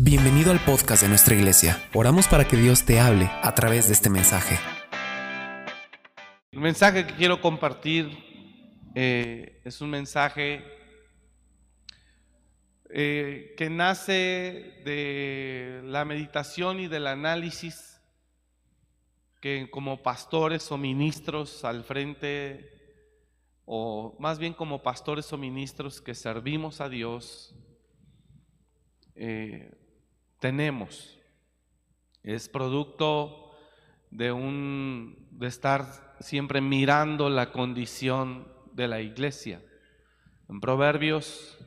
Bienvenido al podcast de nuestra iglesia. Oramos para que Dios te hable a través de este mensaje. El mensaje que quiero compartir eh, es un mensaje eh, que nace de la meditación y del análisis que como pastores o ministros al frente, o más bien como pastores o ministros que servimos a Dios, eh, tenemos. Es producto de un de estar siempre mirando la condición de la iglesia. En Proverbios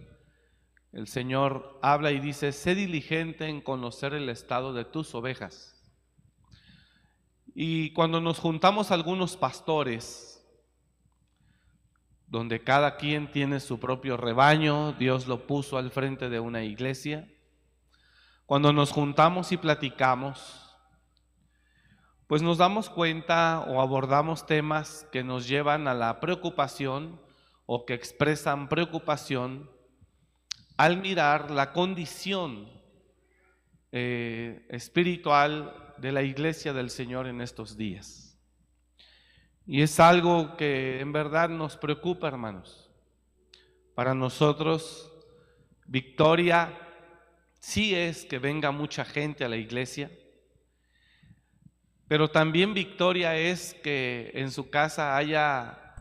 el Señor habla y dice, sé diligente en conocer el estado de tus ovejas. Y cuando nos juntamos algunos pastores, donde cada quien tiene su propio rebaño, Dios lo puso al frente de una iglesia, cuando nos juntamos y platicamos, pues nos damos cuenta o abordamos temas que nos llevan a la preocupación o que expresan preocupación al mirar la condición eh, espiritual de la iglesia del Señor en estos días. Y es algo que en verdad nos preocupa, hermanos. Para nosotros, victoria sí es que venga mucha gente a la iglesia, pero también victoria es que en su casa haya,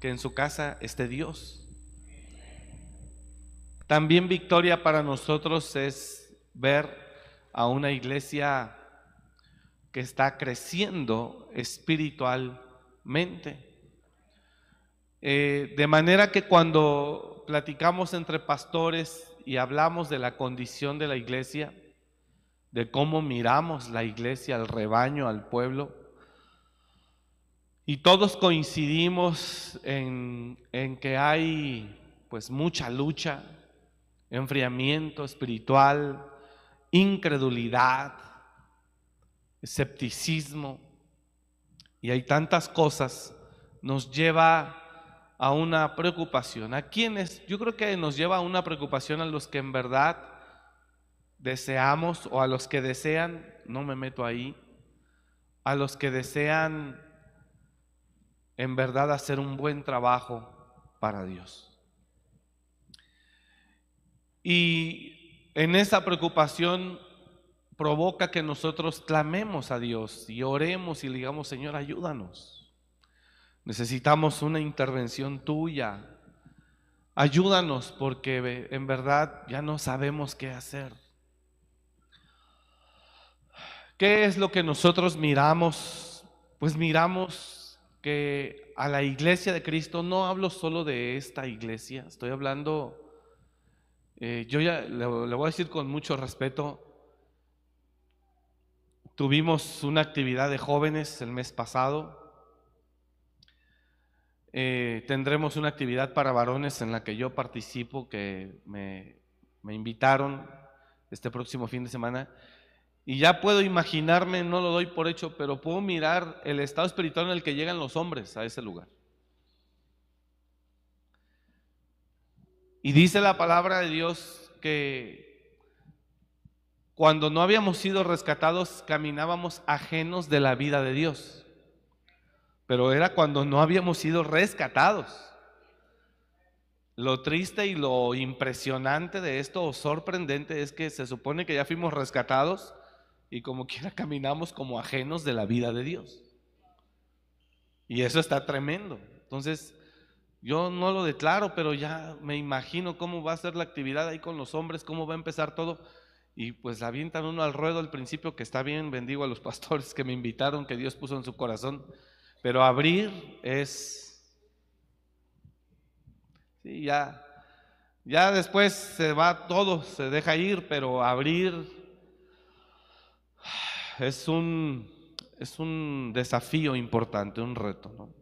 que en su casa esté Dios. También victoria para nosotros es ver a una iglesia que está creciendo espiritualmente. Eh, de manera que cuando platicamos entre pastores y hablamos de la condición de la iglesia, de cómo miramos la iglesia, al rebaño, al pueblo. Y todos coincidimos en, en que hay pues mucha lucha, enfriamiento espiritual, incredulidad, escepticismo, y hay tantas cosas, nos lleva a una preocupación. ¿A quiénes? Yo creo que nos lleva a una preocupación a los que en verdad deseamos o a los que desean, no me meto ahí, a los que desean en verdad hacer un buen trabajo para Dios. Y en esa preocupación provoca que nosotros clamemos a Dios y oremos y digamos, Señor, ayúdanos. Necesitamos una intervención tuya. Ayúdanos porque en verdad ya no sabemos qué hacer. ¿Qué es lo que nosotros miramos? Pues miramos que a la iglesia de Cristo, no hablo solo de esta iglesia, estoy hablando, eh, yo ya le, le voy a decir con mucho respeto, tuvimos una actividad de jóvenes el mes pasado, eh, tendremos una actividad para varones en la que yo participo, que me, me invitaron este próximo fin de semana. Y ya puedo imaginarme, no lo doy por hecho, pero puedo mirar el estado espiritual en el que llegan los hombres a ese lugar. Y dice la palabra de Dios que cuando no habíamos sido rescatados caminábamos ajenos de la vida de Dios pero era cuando no habíamos sido rescatados. Lo triste y lo impresionante de esto o sorprendente es que se supone que ya fuimos rescatados y como quiera caminamos como ajenos de la vida de Dios. Y eso está tremendo. Entonces, yo no lo declaro, pero ya me imagino cómo va a ser la actividad ahí con los hombres, cómo va a empezar todo. Y pues avientan uno al ruedo al principio, que está bien, bendigo a los pastores que me invitaron, que Dios puso en su corazón pero abrir es... Sí, ya, ya después se va todo, se deja ir, pero abrir es un, es un desafío importante, un reto. ¿no?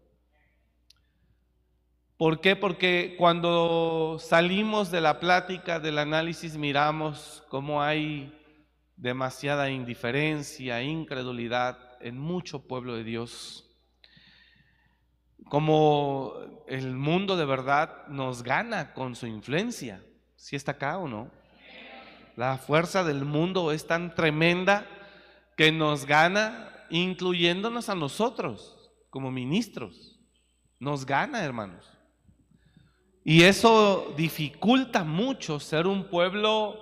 ¿Por qué? Porque cuando salimos de la plática, del análisis, miramos cómo hay demasiada indiferencia, incredulidad en mucho pueblo de Dios como el mundo de verdad nos gana con su influencia. ¿Si está acá o no? La fuerza del mundo es tan tremenda que nos gana, incluyéndonos a nosotros como ministros. Nos gana, hermanos. Y eso dificulta mucho ser un pueblo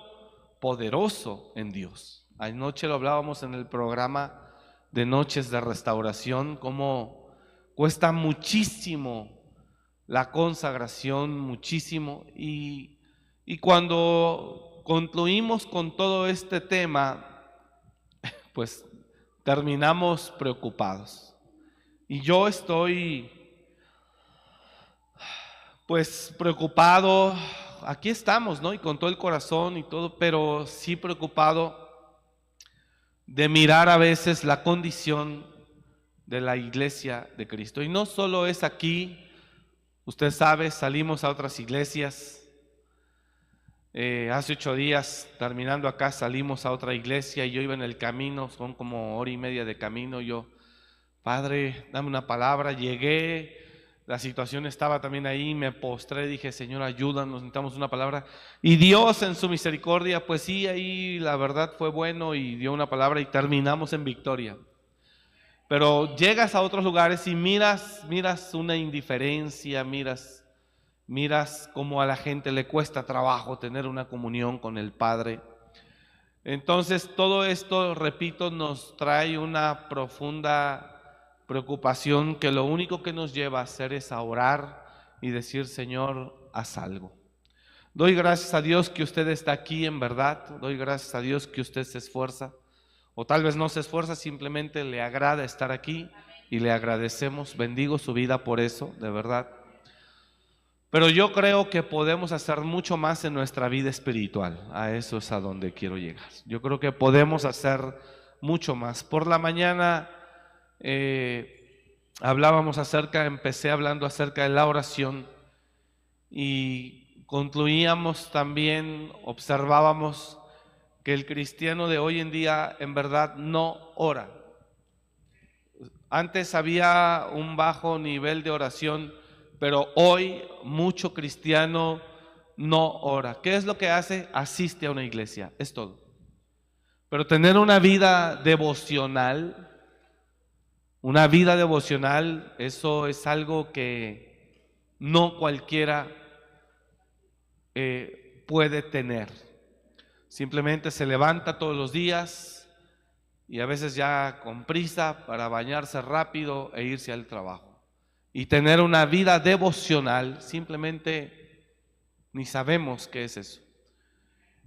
poderoso en Dios. Anoche lo hablábamos en el programa de Noches de Restauración, cómo cuesta muchísimo la consagración, muchísimo. Y, y cuando concluimos con todo este tema, pues terminamos preocupados. Y yo estoy pues preocupado, aquí estamos, ¿no? Y con todo el corazón y todo, pero sí preocupado de mirar a veces la condición de la iglesia de Cristo. Y no solo es aquí, usted sabe, salimos a otras iglesias. Eh, hace ocho días, terminando acá, salimos a otra iglesia y yo iba en el camino, son como hora y media de camino. Yo, Padre, dame una palabra. Llegué, la situación estaba también ahí, me postré, dije, Señor, ayúdanos, necesitamos una palabra. Y Dios en su misericordia, pues sí, ahí la verdad fue bueno y dio una palabra y terminamos en victoria. Pero llegas a otros lugares y miras, miras una indiferencia, miras, miras cómo a la gente le cuesta trabajo tener una comunión con el Padre. Entonces todo esto, repito, nos trae una profunda preocupación que lo único que nos lleva a hacer es a orar y decir, Señor, haz algo. Doy gracias a Dios que usted está aquí en verdad, doy gracias a Dios que usted se esfuerza, o tal vez no se esfuerza, simplemente le agrada estar aquí y le agradecemos, bendigo su vida por eso, de verdad. Pero yo creo que podemos hacer mucho más en nuestra vida espiritual, a eso es a donde quiero llegar. Yo creo que podemos hacer mucho más. Por la mañana eh, hablábamos acerca, empecé hablando acerca de la oración y concluíamos también, observábamos que el cristiano de hoy en día en verdad no ora. Antes había un bajo nivel de oración, pero hoy mucho cristiano no ora. ¿Qué es lo que hace? Asiste a una iglesia, es todo. Pero tener una vida devocional, una vida devocional, eso es algo que no cualquiera eh, puede tener. Simplemente se levanta todos los días y a veces ya con prisa para bañarse rápido e irse al trabajo. Y tener una vida devocional, simplemente ni sabemos qué es eso.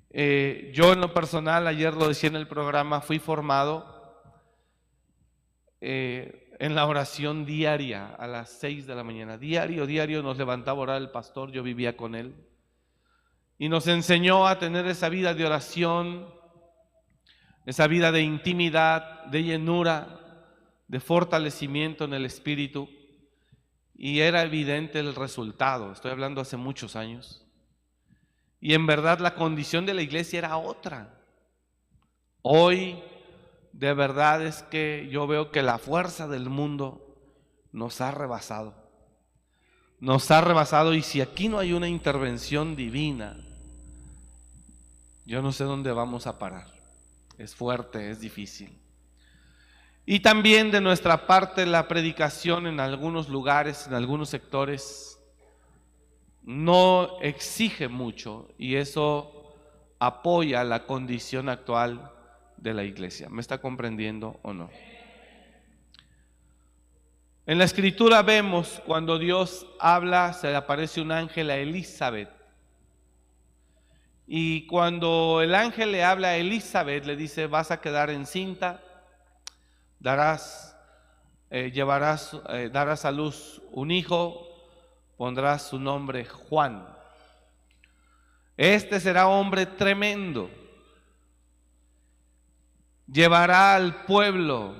Eh, yo en lo personal, ayer lo decía en el programa, fui formado eh, en la oración diaria a las 6 de la mañana. Diario, diario nos levantaba orar el pastor, yo vivía con él. Y nos enseñó a tener esa vida de oración, esa vida de intimidad, de llenura, de fortalecimiento en el espíritu. Y era evidente el resultado, estoy hablando hace muchos años. Y en verdad la condición de la iglesia era otra. Hoy de verdad es que yo veo que la fuerza del mundo nos ha rebasado. Nos ha rebasado y si aquí no hay una intervención divina, yo no sé dónde vamos a parar. Es fuerte, es difícil. Y también de nuestra parte la predicación en algunos lugares, en algunos sectores, no exige mucho y eso apoya la condición actual de la iglesia. ¿Me está comprendiendo o no? En la escritura vemos cuando Dios habla, se le aparece un ángel a Elizabeth. Y cuando el ángel le habla a Elizabeth, le dice, vas a quedar encinta, darás, eh, llevarás, eh, darás a luz un hijo, pondrás su nombre Juan. Este será hombre tremendo llevará al pueblo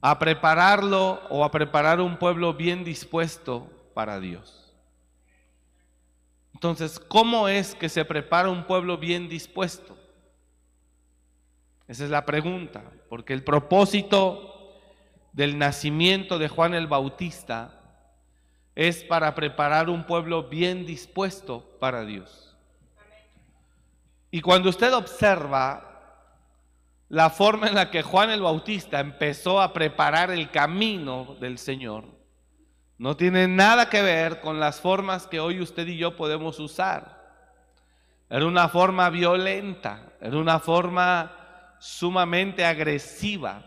a prepararlo o a preparar un pueblo bien dispuesto para Dios. Entonces, ¿cómo es que se prepara un pueblo bien dispuesto? Esa es la pregunta, porque el propósito del nacimiento de Juan el Bautista es para preparar un pueblo bien dispuesto para Dios. Y cuando usted observa la forma en la que Juan el Bautista empezó a preparar el camino del Señor, no tiene nada que ver con las formas que hoy usted y yo podemos usar. Era una forma violenta, era una forma sumamente agresiva,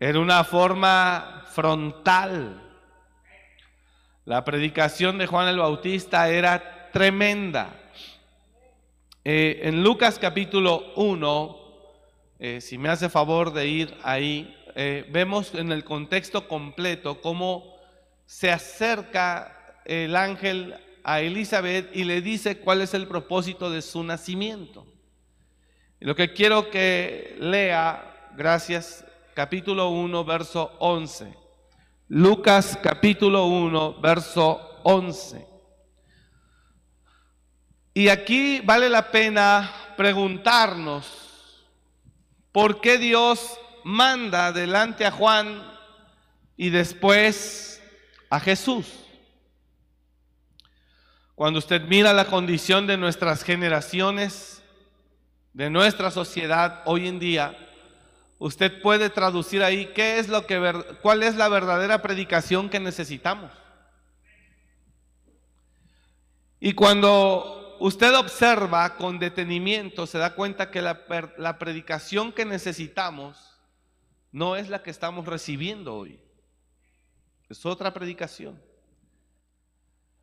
era una forma frontal. La predicación de Juan el Bautista era tremenda. Eh, en Lucas capítulo 1, eh, si me hace favor de ir ahí, eh, vemos en el contexto completo cómo se acerca el ángel a Elizabeth y le dice cuál es el propósito de su nacimiento. lo que quiero que lea, gracias, capítulo 1, verso 11. Lucas capítulo 1, verso 11. Y aquí vale la pena preguntarnos por qué Dios manda delante a Juan y después a Jesús. Cuando usted mira la condición de nuestras generaciones, de nuestra sociedad hoy en día, usted puede traducir ahí qué es lo que cuál es la verdadera predicación que necesitamos. Y cuando usted observa con detenimiento, se da cuenta que la, la, predicación que necesitamos no es la que estamos recibiendo hoy. Es otra predicación.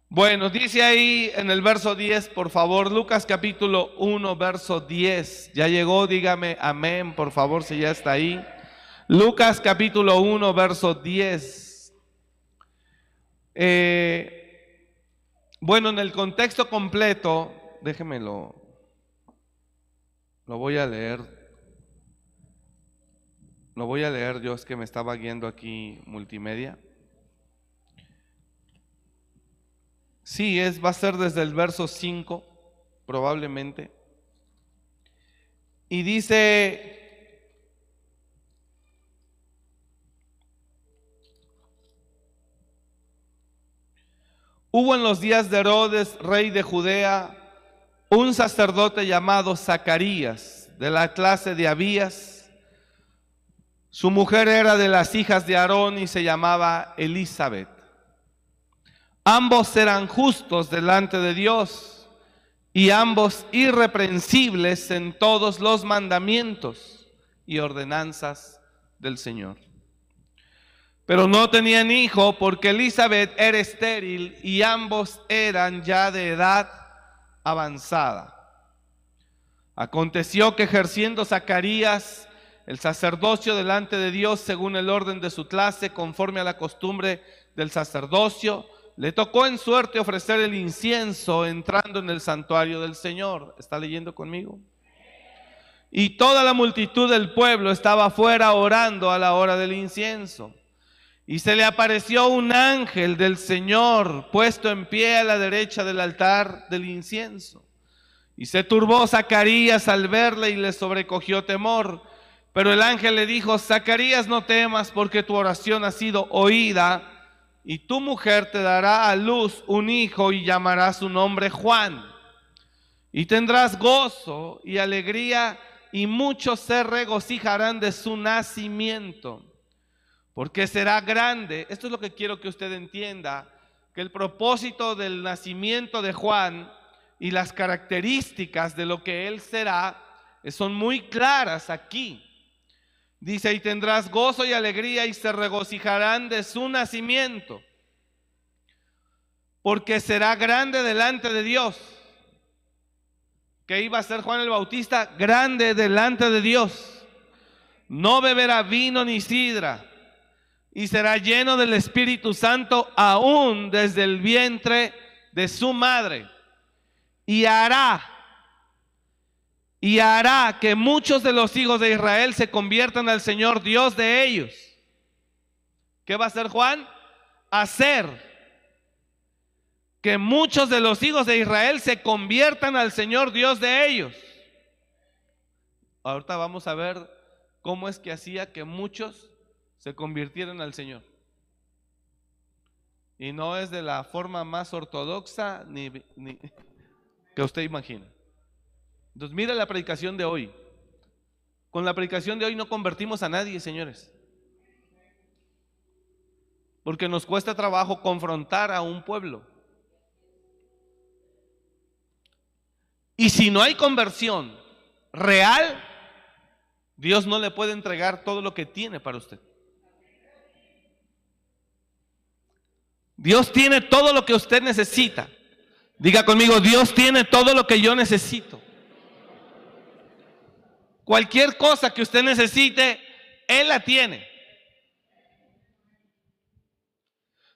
Bueno, dice ahí en el verso 10, por favor, Lucas capítulo 1, verso 10. Ya llegó, dígame amén, por favor, si ya está ahí. Lucas capítulo 1, verso 10. Eh, bueno, en el contexto completo, déjemelo, lo voy a leer. Lo voy a leer yo, es que me estaba guiando aquí multimedia. Sí, es, va a ser desde el verso 5, probablemente. Y dice, Hubo en los días de Herodes, rey de Judea, un sacerdote llamado Zacarías, de la clase de Abías. Su mujer era de las hijas de Aarón y se llamaba Elizabeth. Ambos eran justos delante de Dios y ambos irreprensibles en todos los mandamientos y ordenanzas del Señor. Pero no tenían hijo porque Elizabeth era estéril y ambos eran ya de edad avanzada. Aconteció que ejerciendo Zacarías el sacerdocio delante de Dios según el orden de su clase, conforme a la costumbre del sacerdocio, le tocó en suerte ofrecer el incienso entrando en el santuario del Señor. ¿Está leyendo conmigo? Y toda la multitud del pueblo estaba afuera orando a la hora del incienso. Y se le apareció un ángel del Señor puesto en pie a la derecha del altar del incienso. Y se turbó Zacarías al verle y le sobrecogió temor. Pero el ángel le dijo, Zacarías no temas porque tu oración ha sido oída y tu mujer te dará a luz un hijo y llamará su nombre Juan. Y tendrás gozo y alegría y muchos se regocijarán de su nacimiento porque será grande. Esto es lo que quiero que usted entienda, que el propósito del nacimiento de Juan y las características de lo que él será son muy claras aquí. Dice, y tendrás gozo y alegría y se regocijarán de su nacimiento, porque será grande delante de Dios. que iba a ser Juan el Bautista? Grande delante de Dios. No beberá vino ni sidra y será lleno del Espíritu Santo aún desde el vientre de su madre. Y hará, y hará que muchos de los hijos de Israel se conviertan al Señor Dios de ellos. ¿Qué va a hacer Juan? Hacer que muchos de los hijos de Israel se conviertan al Señor Dios de ellos. Ahorita vamos a ver cómo es que hacía que muchos se convirtieron al Señor. Y no es de la forma más ortodoxa ni, que usted imagina. Entonces, mire la predicación de hoy. Con la predicación de hoy no convertimos a nadie, señores. Porque nos cuesta trabajo confrontar a un pueblo. Y si no hay conversión real, Dios no le puede entregar todo lo que tiene para usted. Dios tiene todo lo que usted necesita. Diga conmigo, Dios tiene todo lo que yo necesito. Cualquier cosa que usted necesite, Él la tiene.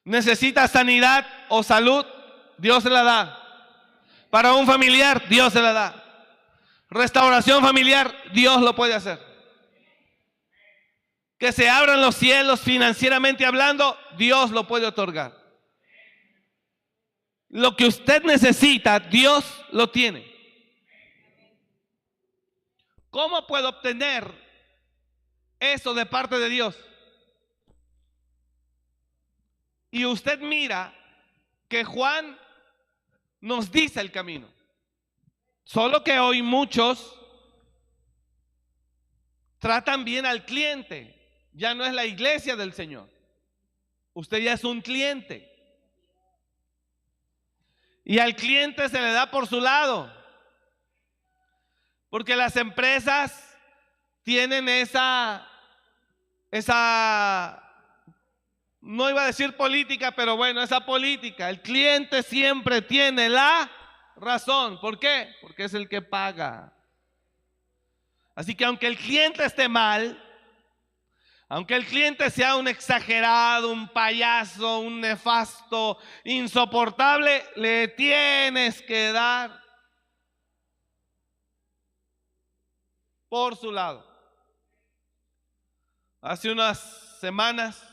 Necesita sanidad o salud, Dios se la da. Para un familiar, Dios se la da. Restauración familiar, Dios lo puede hacer. Que se abran los cielos financieramente hablando, Dios lo puede otorgar. Lo que usted necesita, Dios lo tiene. ¿Cómo puedo obtener eso de parte de Dios? Y usted mira que Juan nos dice el camino. Solo que hoy muchos tratan bien al cliente. Ya no es la iglesia del Señor. Usted ya es un cliente. Y al cliente se le da por su lado. Porque las empresas tienen esa, esa no iba a decir política, pero bueno, esa política. El cliente siempre tiene la razón. ¿Por qué? Porque es el que paga. Así que aunque el cliente esté mal, aunque el cliente sea un exagerado, un payaso, un nefasto, insoportable, le tienes que dar por su lado. Hace unas semanas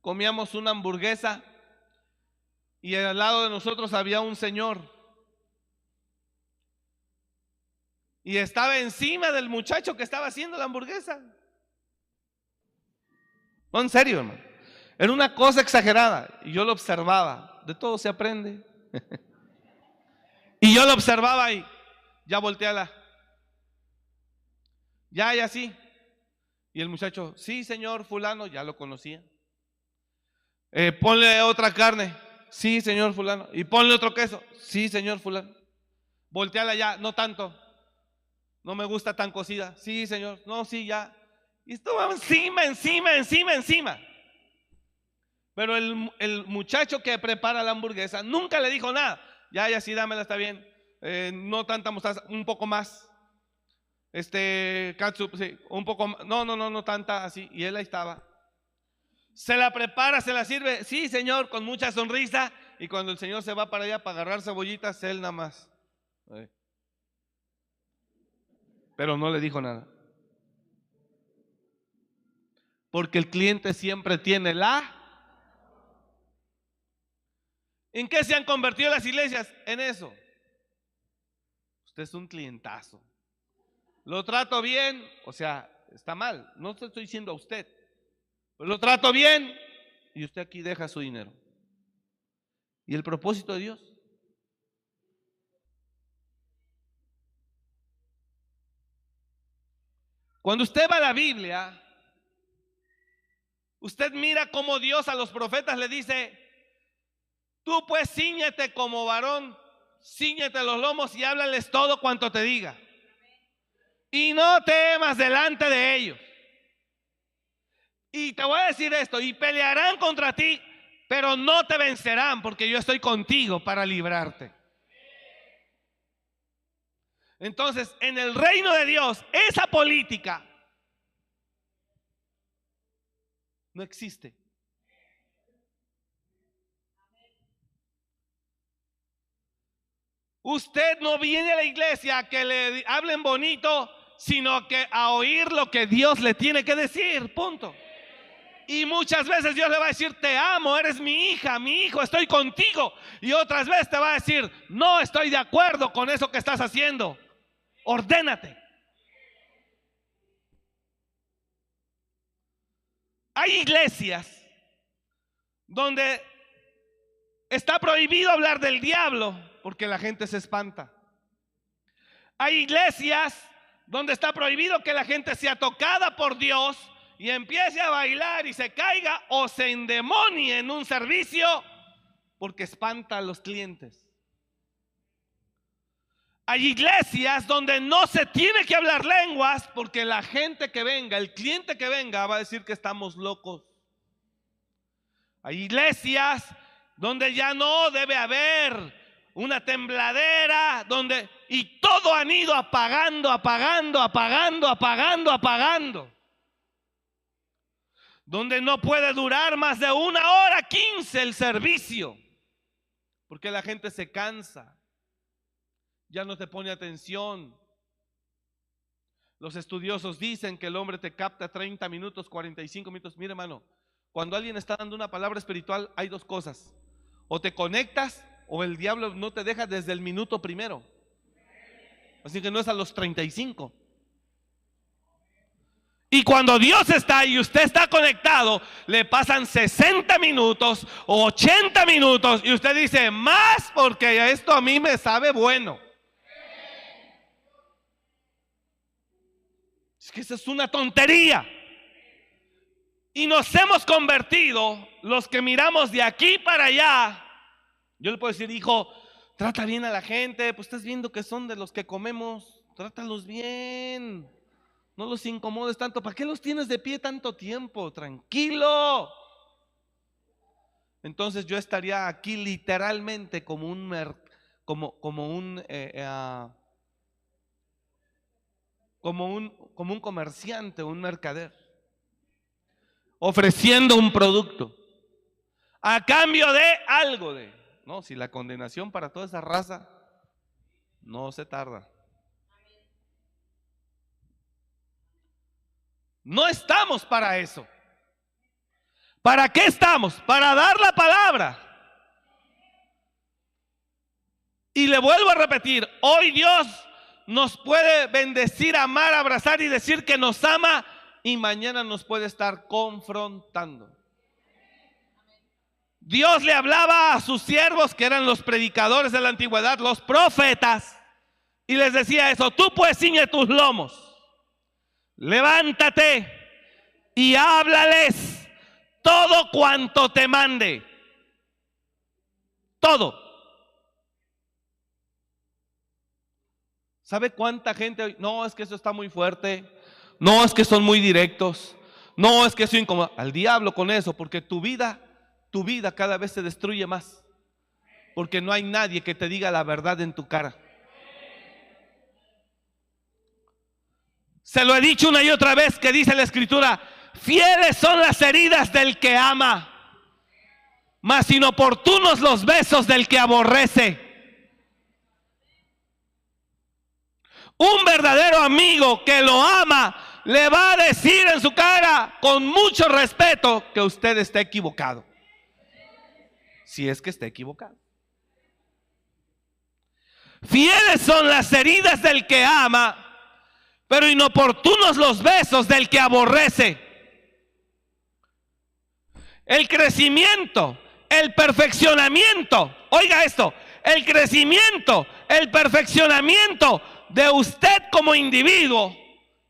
comíamos una hamburguesa y al lado de nosotros había un señor. Y estaba encima del muchacho que estaba haciendo la hamburguesa. No, en serio, hermano. Era una cosa exagerada. Y yo lo observaba. De todo se aprende. y yo lo observaba y ya volteala. Ya, y así. Y el muchacho, sí, señor fulano, ya lo conocía. Eh, ponle otra carne. Sí, señor fulano. Y ponle otro queso. Sí, señor fulano. Volteala ya, no tanto. No me gusta tan cocida. Sí, señor. No, sí, ya. Y estuvo encima, encima, encima, encima. Pero el, el, muchacho que prepara la hamburguesa nunca le dijo nada. Ya, ya, sí, dámela, está bien. Eh, no tanta mostaza, un poco más. Este, katsup, sí, un poco. No, no, no, no tanta así. Y él ahí estaba. Se la prepara, se la sirve. Sí, Señor, con mucha sonrisa. Y cuando el Señor se va para allá para agarrar cebollitas, él nada más. Pero no le dijo nada. Porque el cliente siempre tiene la... ¿En qué se han convertido las iglesias? En eso. Usted es un clientazo. Lo trato bien, o sea, está mal. No estoy diciendo a usted. Pues lo trato bien y usted aquí deja su dinero. ¿Y el propósito de Dios? Cuando usted va a la Biblia, usted mira cómo Dios a los profetas le dice, tú pues ciñete como varón, ciñete los lomos y háblales todo cuanto te diga. Y no temas delante de ellos. Y te voy a decir esto, y pelearán contra ti, pero no te vencerán porque yo estoy contigo para librarte. Entonces, en el reino de Dios, esa política no existe. Usted no viene a la iglesia que le hablen bonito, sino que a oír lo que Dios le tiene que decir, punto. Y muchas veces Dios le va a decir, te amo, eres mi hija, mi hijo, estoy contigo. Y otras veces te va a decir, no estoy de acuerdo con eso que estás haciendo. Ordénate. Hay iglesias donde está prohibido hablar del diablo porque la gente se espanta. Hay iglesias donde está prohibido que la gente sea tocada por Dios y empiece a bailar y se caiga o se endemonie en un servicio porque espanta a los clientes. Hay iglesias donde no se tiene que hablar lenguas porque la gente que venga, el cliente que venga va a decir que estamos locos. Hay iglesias donde ya no debe haber una tembladera, donde y todo han ido apagando, apagando, apagando, apagando, apagando. Donde no puede durar más de una hora quince el servicio, porque la gente se cansa, ya no te pone atención. Los estudiosos dicen que el hombre te capta 30 minutos, 45 minutos. Mire, hermano, cuando alguien está dando una palabra espiritual, hay dos cosas. O te conectas o el diablo no te deja desde el minuto primero. Así que no es a los 35. Y cuando Dios está y usted está conectado, le pasan 60 minutos o 80 minutos y usted dice, más porque esto a mí me sabe bueno. Es que esa es una tontería. Y nos hemos convertido, los que miramos de aquí para allá, yo le puedo decir, hijo, trata bien a la gente, pues estás viendo que son de los que comemos, trátalos bien. No los incomodes tanto. ¿Para qué los tienes de pie tanto tiempo? Tranquilo. Entonces yo estaría aquí literalmente como un como, como un eh, eh, ah, como un como un comerciante, un mercader, ofreciendo un producto a cambio de algo de no, si la condenación para toda esa raza no se tarda. No estamos para eso. ¿Para qué estamos? Para dar la palabra. Y le vuelvo a repetir, hoy Dios nos puede bendecir, amar, abrazar y decir que nos ama y mañana nos puede estar confrontando. Dios le hablaba a sus siervos, que eran los predicadores de la antigüedad, los profetas, y les decía eso, tú pues ciñe tus lomos, levántate y háblales todo cuanto te mande. Todo. ¿Sabe cuánta gente hoy? No, es que eso está muy fuerte. No, es que son muy directos. No, es que eso incómodo. Al diablo con eso, porque tu vida tu vida cada vez se destruye más. Porque no hay nadie que te diga la verdad en tu cara. Se lo he dicho una y otra vez que dice la escritura, fieles son las heridas del que ama, mas inoportunos los besos del que aborrece. Un verdadero amigo que lo ama le va a decir en su cara con mucho respeto que usted está equivocado si es que está equivocado. Fieles son las heridas del que ama, pero inoportunos los besos del que aborrece. El crecimiento, el perfeccionamiento, oiga esto, el crecimiento, el perfeccionamiento de usted como individuo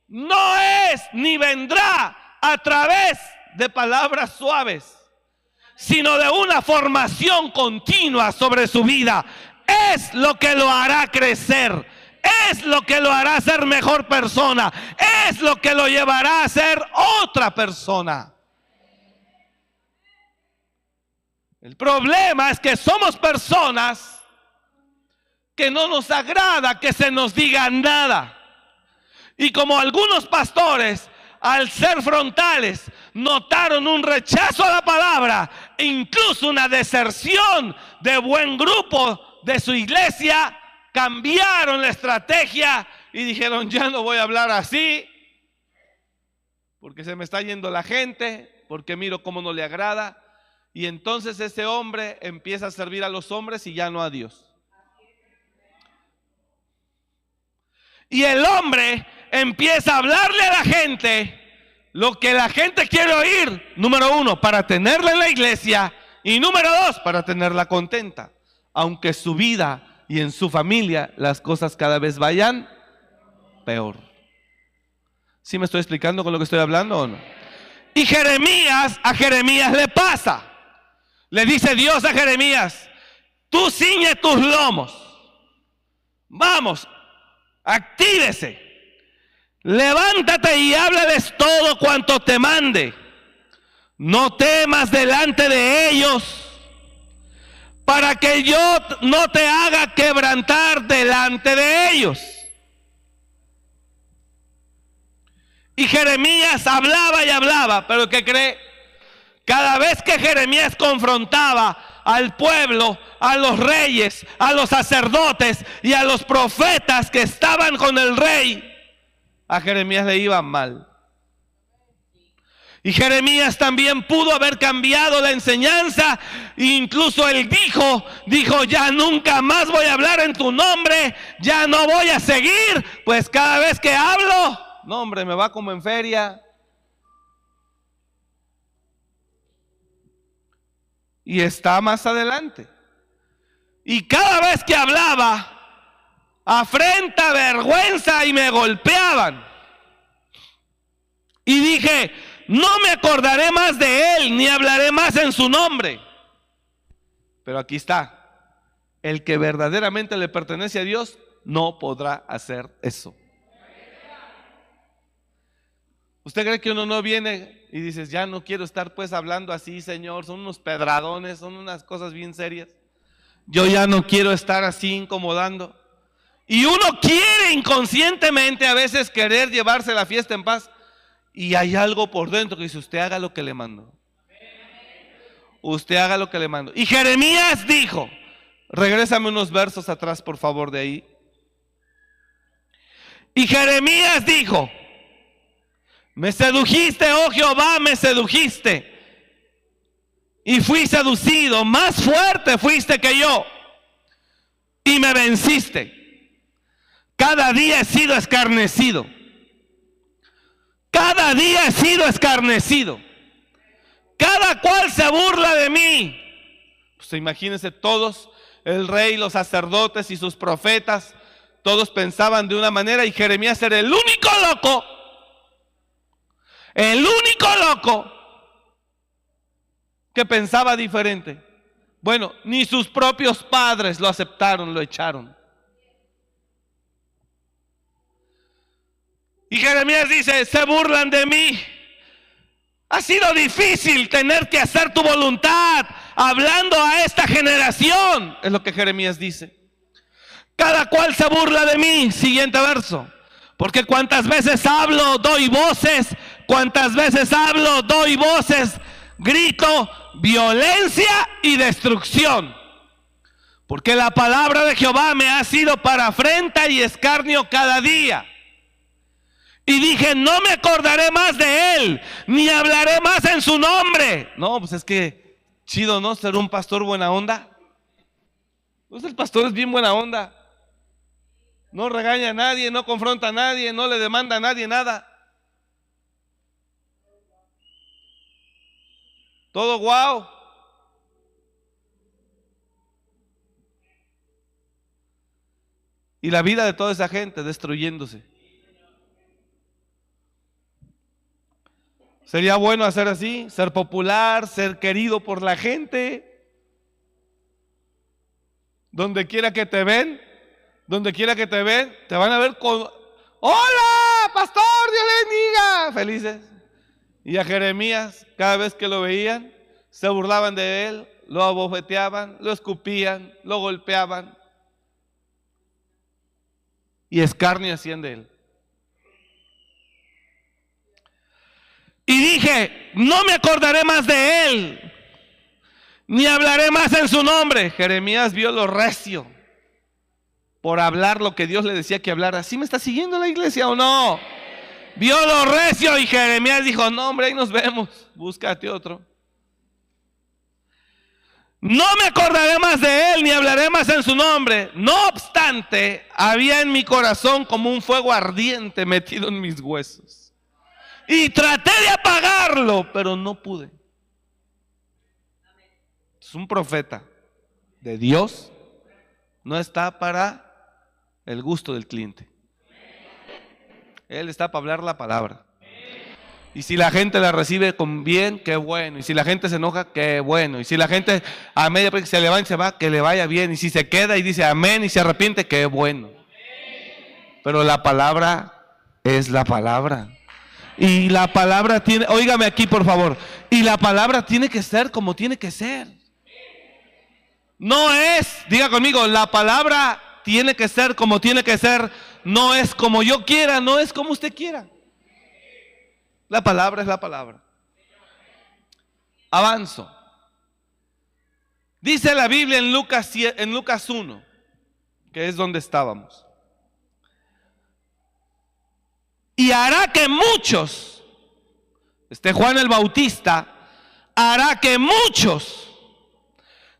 no es ni vendrá a través de palabras suaves sino de una formación continua sobre su vida. Es lo que lo hará crecer. Es lo que lo hará ser mejor persona. Es lo que lo llevará a ser otra persona. El problema es que somos personas que no nos agrada que se nos diga nada. Y como algunos pastores al ser frontales, notaron un rechazo a la palabra, incluso una deserción de buen grupo de su iglesia, cambiaron la estrategia y dijeron, ya no voy a hablar así, porque se me está yendo la gente, porque miro cómo no le agrada. Y entonces ese hombre empieza a servir a los hombres y ya no a Dios. Y el hombre empieza a hablarle a la gente lo que la gente quiere oír, número uno, para tenerla en la iglesia y número dos, para tenerla contenta. Aunque su vida y en su familia las cosas cada vez vayan peor. ¿Sí me estoy explicando con lo que estoy hablando o no? Y Jeremías, a Jeremías le pasa. Le dice Dios a Jeremías, tú ciñe tus lomos. Vamos, actívese. Levántate y háblales todo cuanto te mande. No temas delante de ellos para que yo no te haga quebrantar delante de ellos. Y Jeremías hablaba y hablaba, pero ¿qué cree? Cada vez que Jeremías confrontaba al pueblo, a los reyes, a los sacerdotes y a los profetas que estaban con el rey, a Jeremías le iba mal. Y Jeremías también pudo haber cambiado la enseñanza. Incluso él dijo, dijo, ya nunca más voy a hablar en tu nombre, ya no voy a seguir, pues cada vez que hablo, no, hombre, me va como en feria. Y está más adelante. Y cada vez que hablaba, afrenta, vergüenza y me golpeaban. Y dije, no me acordaré más de él, ni hablaré más en su nombre. Pero aquí está, el que verdaderamente le pertenece a Dios no podrá hacer eso. ¿Usted cree que uno no viene y dices, ya no quiero estar pues hablando así, Señor? Son unos pedradones, son unas cosas bien serias. Yo ya no quiero estar así incomodando. Y uno quiere inconscientemente a veces querer llevarse la fiesta en paz. Y hay algo por dentro que dice, usted haga lo que le mando. Usted haga lo que le mando. Y Jeremías dijo, regrésame unos versos atrás, por favor, de ahí. Y Jeremías dijo, me sedujiste, oh Jehová, me sedujiste. Y fui seducido, más fuerte fuiste que yo. Y me venciste. Cada día he sido escarnecido. Cada día he sido escarnecido. Cada cual se burla de mí. Pues imagínense todos, el rey, los sacerdotes y sus profetas, todos pensaban de una manera y Jeremías era el único loco el único loco que pensaba diferente. Bueno, ni sus propios padres lo aceptaron, lo echaron. Y Jeremías dice, se burlan de mí. Ha sido difícil tener que hacer tu voluntad hablando a esta generación, es lo que Jeremías dice. Cada cual se burla de mí, siguiente verso. Porque cuantas veces hablo, doy voces, cuantas veces hablo, doy voces, grito violencia y destrucción. Porque la palabra de Jehová me ha sido para afrenta y escarnio cada día. Y dije, no me acordaré más de él, ni hablaré más en su nombre. No, pues es que chido, ¿no? Ser un pastor buena onda. Pues el pastor es bien buena onda. No regaña a nadie, no confronta a nadie, no le demanda a nadie nada. Todo guau. Y la vida de toda esa gente destruyéndose. Sería bueno hacer así, ser popular, ser querido por la gente. Donde quiera que te ven, donde quiera que te ven, te van a ver con, hola, pastor, Dios le bendiga, felices. Y a Jeremías, cada vez que lo veían, se burlaban de él, lo abofeteaban, lo escupían, lo golpeaban. Y escarnio hacían de él. Y dije, no me acordaré más de él, ni hablaré más en su nombre. Jeremías vio lo recio por hablar lo que Dios le decía que hablara. ¿Sí me está siguiendo la iglesia o no? Vio lo recio y Jeremías dijo, no hombre, ahí nos vemos, búscate otro. No me acordaré más de él ni hablaré más en su nombre. No obstante, había en mi corazón como un fuego ardiente metido en mis huesos. Y traté de apagarlo, pero no pude. Es un profeta de Dios. No está para el gusto del cliente. Él está para hablar la palabra. Y si la gente la recibe con bien, qué bueno. Y si la gente se enoja, qué bueno. Y si la gente a media se levanta y se va, que le vaya bien. Y si se queda y dice amén y se arrepiente, qué bueno. Pero la palabra es la palabra. Y la palabra tiene, óigame aquí por favor, y la palabra tiene que ser como tiene que ser. No es, diga conmigo, la palabra tiene que ser como tiene que ser, no es como yo quiera, no es como usted quiera. La palabra es la palabra. Avanzo. Dice la Biblia en Lucas, en Lucas 1, que es donde estábamos. Y hará que muchos, este Juan el Bautista, hará que muchos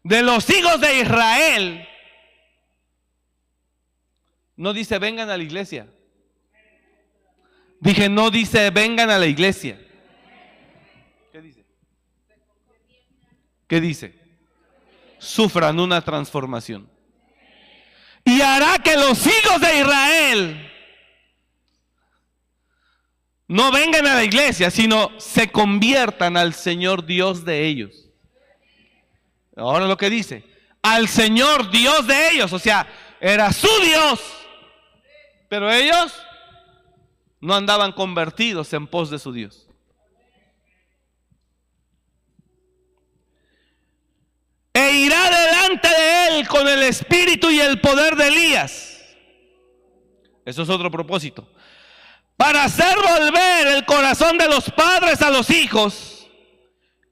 de los hijos de Israel, no dice vengan a la iglesia, Dije, no dice, vengan a la iglesia. ¿Qué dice? ¿Qué dice? Sufran una transformación. Y hará que los hijos de Israel no vengan a la iglesia, sino se conviertan al Señor Dios de ellos. Ahora lo que dice, al Señor Dios de ellos, o sea, era su Dios, pero ellos no andaban convertidos en pos de su Dios. E irá delante de él con el espíritu y el poder de Elías. Eso es otro propósito. Para hacer volver el corazón de los padres a los hijos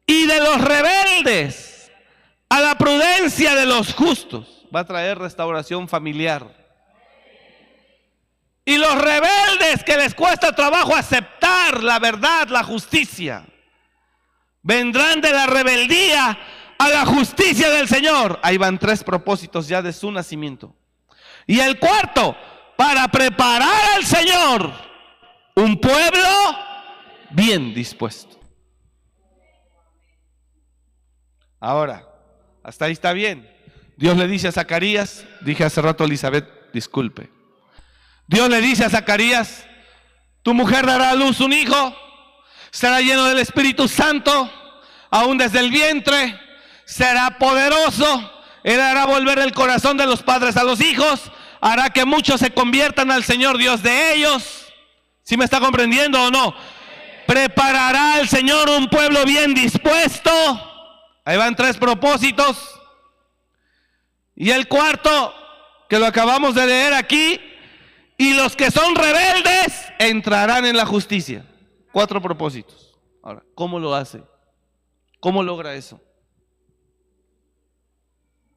y de los rebeldes a la prudencia de los justos. Va a traer restauración familiar. Y los rebeldes que les cuesta trabajo aceptar la verdad, la justicia, vendrán de la rebeldía a la justicia del Señor. Ahí van tres propósitos ya de su nacimiento. Y el cuarto, para preparar al Señor un pueblo bien dispuesto. Ahora, hasta ahí está bien. Dios le dice a Zacarías, dije hace rato Elizabeth, disculpe. Dios le dice a Zacarías, tu mujer dará a luz un hijo, será lleno del Espíritu Santo, aún desde el vientre, será poderoso, él hará volver el corazón de los padres a los hijos, hará que muchos se conviertan al Señor Dios de ellos. ¿Sí me está comprendiendo o no? Preparará al Señor un pueblo bien dispuesto. Ahí van tres propósitos. Y el cuarto, que lo acabamos de leer aquí, y los que son rebeldes entrarán en la justicia. Cuatro propósitos. Ahora, ¿cómo lo hace? ¿Cómo logra eso?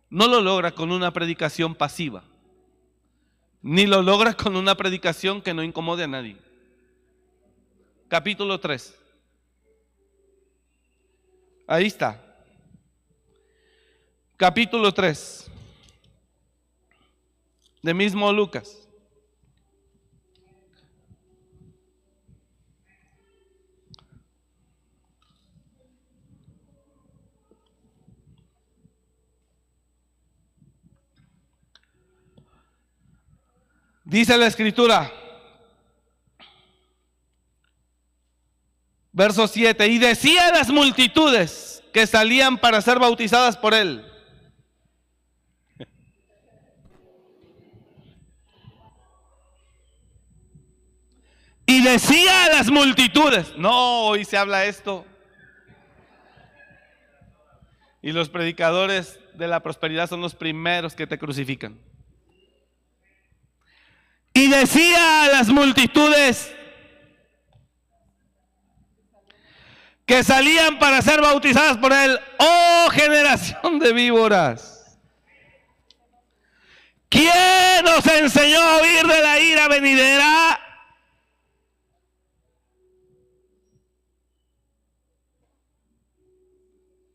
No lo logra con una predicación pasiva, ni lo logra con una predicación que no incomode a nadie. Capítulo 3. Ahí está. Capítulo 3. De mismo Lucas. Dice la escritura, verso 7, y decía a las multitudes que salían para ser bautizadas por él. Y decía a las multitudes, no, hoy se habla esto. Y los predicadores de la prosperidad son los primeros que te crucifican. Y decía a las multitudes que salían para ser bautizadas por él, oh generación de víboras. ¿Quién nos enseñó a huir de la ira venidera?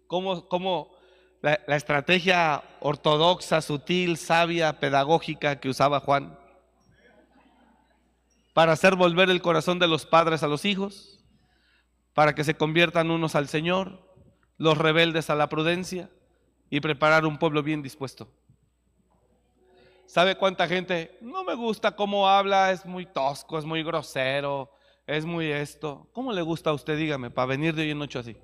¿Cómo, cómo la, la estrategia ortodoxa, sutil, sabia, pedagógica que usaba Juan? para hacer volver el corazón de los padres a los hijos, para que se conviertan unos al Señor, los rebeldes a la prudencia y preparar un pueblo bien dispuesto. ¿Sabe cuánta gente? No me gusta cómo habla, es muy tosco, es muy grosero, es muy esto. ¿Cómo le gusta a usted, dígame, para venir de hoy en noche así?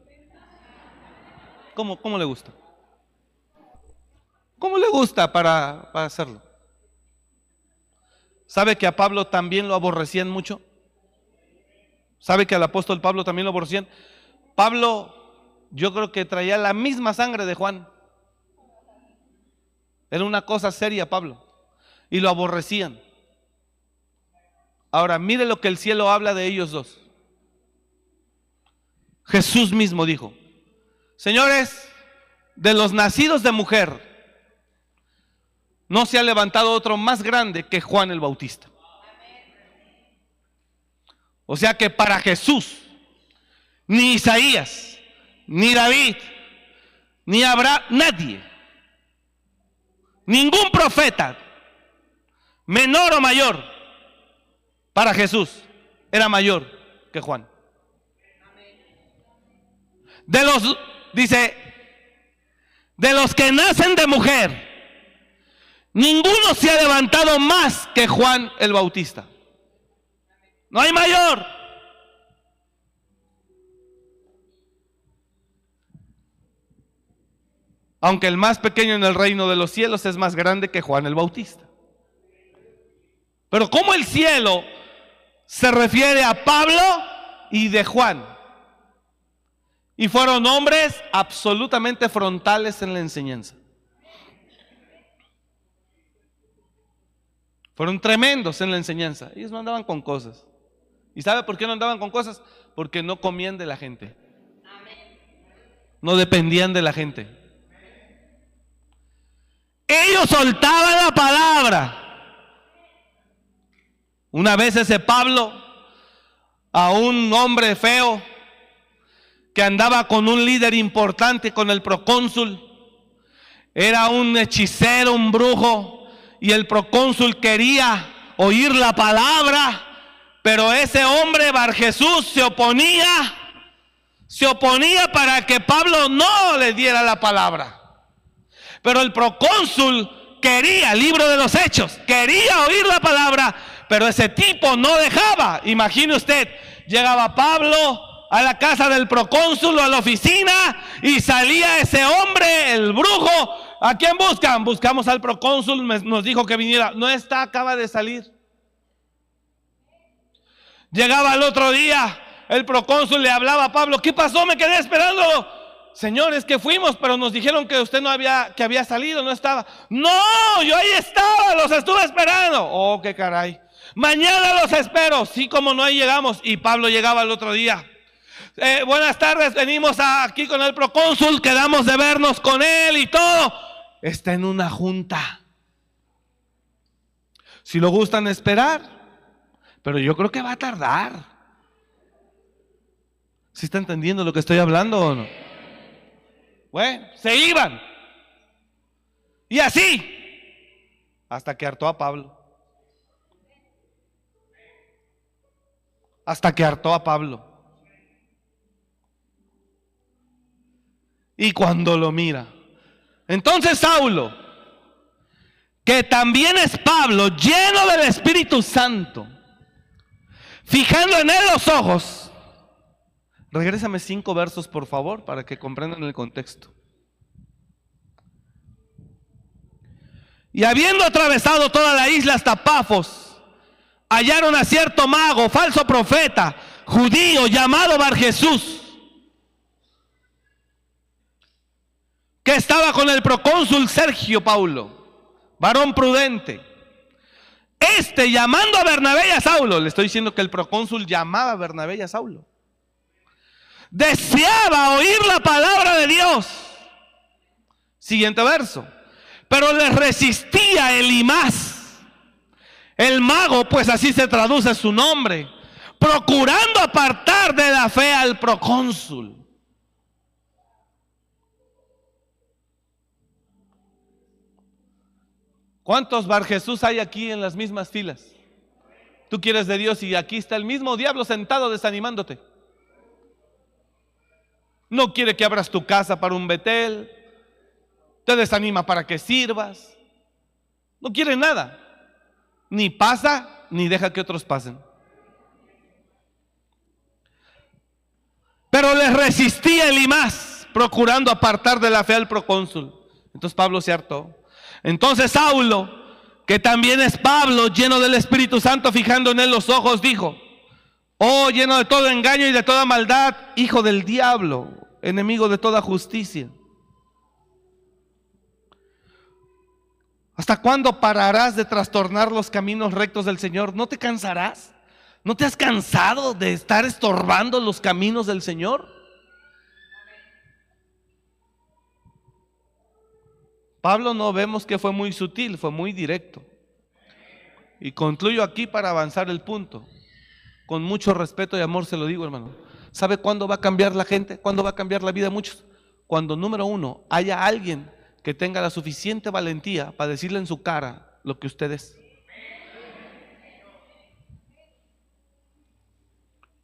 ¿Cómo, cómo le gusta? ¿Cómo le gusta para, para hacerlo? ¿Sabe que a Pablo también lo aborrecían mucho? ¿Sabe que al apóstol Pablo también lo aborrecían? Pablo, yo creo que traía la misma sangre de Juan. Era una cosa seria, Pablo y lo aborrecían. Ahora, mire lo que el cielo habla de ellos dos. Jesús mismo dijo, señores, de los nacidos de mujer, no se ha levantado otro más grande que Juan el Bautista. O sea que para Jesús, ni Isaías, ni David, ni habrá nadie, ningún profeta menor o mayor, para Jesús era mayor que Juan. De los, dice, de los que nacen de mujer, ninguno se ha levantado más que Juan el Bautista. No hay mayor. Aunque el más pequeño en el reino de los cielos es más grande que Juan el Bautista. Pero como el cielo se refiere a Pablo y de Juan. Y fueron hombres absolutamente frontales en la enseñanza. Fueron tremendos en la enseñanza. Ellos no andaban con cosas. ¿Y sabe por qué no andaban con cosas? Porque no comían de la gente. No dependían de la gente. Ellos soltaban la palabra. Una vez ese Pablo, a un hombre feo que andaba con un líder importante, con el procónsul, era un hechicero, un brujo, y el procónsul quería oír la palabra, pero ese hombre, Bar Jesús, se oponía, se oponía para que Pablo no le diera la palabra. Pero el procónsul quería, libro de los hechos, quería oír la palabra, pero ese tipo no dejaba. Imagine usted, llegaba Pablo a la casa del procónsul a la oficina y salía ese hombre, el brujo. ¿A quién buscan? Buscamos al procónsul, nos dijo que viniera. No está, acaba de salir. Llegaba el otro día, el procónsul le hablaba a Pablo, ¿qué pasó? Me quedé esperando. Señores, que fuimos, pero nos dijeron que usted no había, que había salido, no estaba. No, yo ahí estaba, los estuve esperando. Oh, qué caray. Mañana los espero. Sí, como no, ahí llegamos. Y Pablo llegaba el otro día. Eh, buenas tardes, venimos aquí con el procónsul, quedamos de vernos con él y todo. Está en una junta. Si lo gustan esperar, pero yo creo que va a tardar. ¿Sí está entendiendo lo que estoy hablando o no? Bueno, se iban. Y así, hasta que hartó a Pablo. hasta que hartó a Pablo. Y cuando lo mira, entonces Saulo, que también es Pablo, lleno del Espíritu Santo, fijando en él los ojos, regrésame cinco versos por favor para que comprendan el contexto. Y habiendo atravesado toda la isla hasta Pafos, hallaron a cierto mago, falso profeta, judío, llamado Bar Jesús, que estaba con el procónsul Sergio Paulo, varón prudente. Este llamando a Bernabé y a Saulo, le estoy diciendo que el procónsul llamaba a Bernabé y a Saulo, deseaba oír la palabra de Dios. Siguiente verso. Pero le resistía el imás el mago, pues así se traduce su nombre, procurando apartar de la fe al procónsul. ¿Cuántos Bar Jesús hay aquí en las mismas filas? Tú quieres de Dios y aquí está el mismo diablo sentado desanimándote. No quiere que abras tu casa para un Betel. Te desanima para que sirvas. No quiere nada. Ni pasa, ni deja que otros pasen. Pero les resistía Elimás, procurando apartar de la fe al procónsul. Entonces Pablo se hartó. Entonces Saulo, que también es Pablo, lleno del Espíritu Santo, fijando en él los ojos, dijo, oh, lleno de todo engaño y de toda maldad, hijo del diablo, enemigo de toda justicia. ¿Hasta cuándo pararás de trastornar los caminos rectos del Señor? ¿No te cansarás? ¿No te has cansado de estar estorbando los caminos del Señor? Pablo no vemos que fue muy sutil, fue muy directo. Y concluyo aquí para avanzar el punto. Con mucho respeto y amor se lo digo, hermano. ¿Sabe cuándo va a cambiar la gente? ¿Cuándo va a cambiar la vida de muchos? Cuando, número uno, haya alguien que tenga la suficiente valentía para decirle en su cara lo que usted es.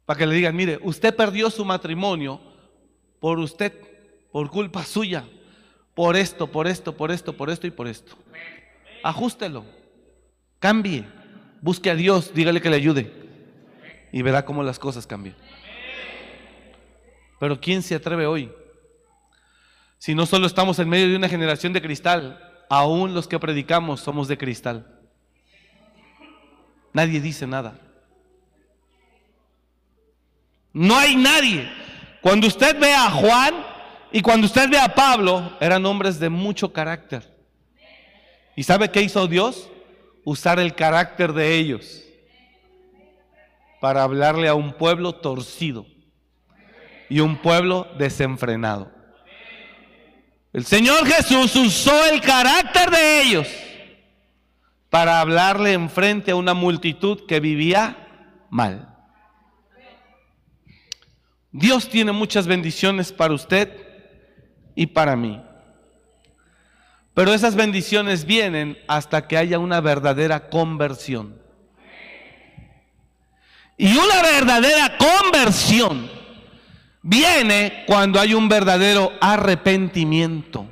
Para que le digan, mire, usted perdió su matrimonio por usted, por culpa suya, por esto, por esto, por esto, por esto y por esto. Ajústelo, cambie, busque a Dios, dígale que le ayude y verá cómo las cosas cambian. Pero ¿quién se atreve hoy? Si no solo estamos en medio de una generación de cristal, aún los que predicamos somos de cristal. Nadie dice nada. No hay nadie. Cuando usted ve a Juan y cuando usted ve a Pablo, eran hombres de mucho carácter. ¿Y sabe qué hizo Dios? Usar el carácter de ellos para hablarle a un pueblo torcido y un pueblo desenfrenado. El Señor Jesús usó el carácter de ellos para hablarle enfrente a una multitud que vivía mal. Dios tiene muchas bendiciones para usted y para mí. Pero esas bendiciones vienen hasta que haya una verdadera conversión. Y una verdadera conversión viene cuando hay un verdadero arrepentimiento.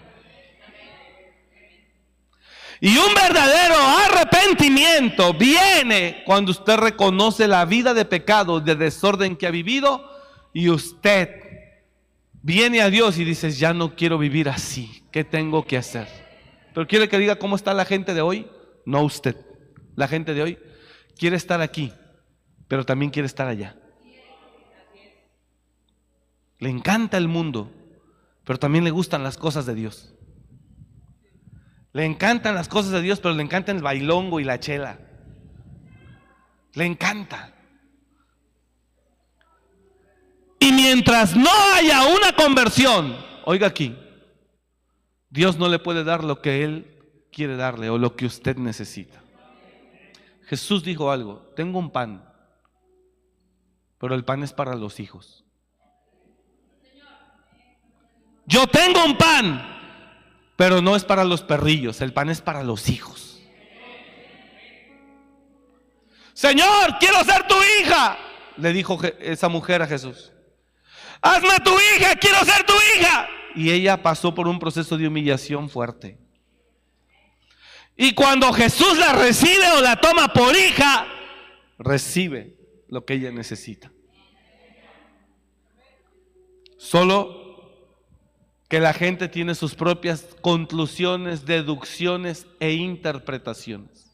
Y un verdadero arrepentimiento viene cuando usted reconoce la vida de pecado, de desorden que ha vivido y usted viene a Dios y dice, ya no quiero vivir así, ¿qué tengo que hacer? Pero quiere que diga cómo está la gente de hoy, no usted. La gente de hoy quiere estar aquí, pero también quiere estar allá. Le encanta el mundo, pero también le gustan las cosas de Dios. Le encantan las cosas de Dios, pero le encanta el bailongo y la chela. Le encanta. Y mientras no haya una conversión, oiga aquí, Dios no le puede dar lo que Él quiere darle o lo que usted necesita. Jesús dijo algo, tengo un pan, pero el pan es para los hijos. Yo tengo un pan, pero no es para los perrillos, el pan es para los hijos. Señor, quiero ser tu hija, le dijo esa mujer a Jesús. Hazme tu hija, quiero ser tu hija. Y ella pasó por un proceso de humillación fuerte. Y cuando Jesús la recibe o la toma por hija, recibe lo que ella necesita. Solo que la gente tiene sus propias conclusiones, deducciones e interpretaciones.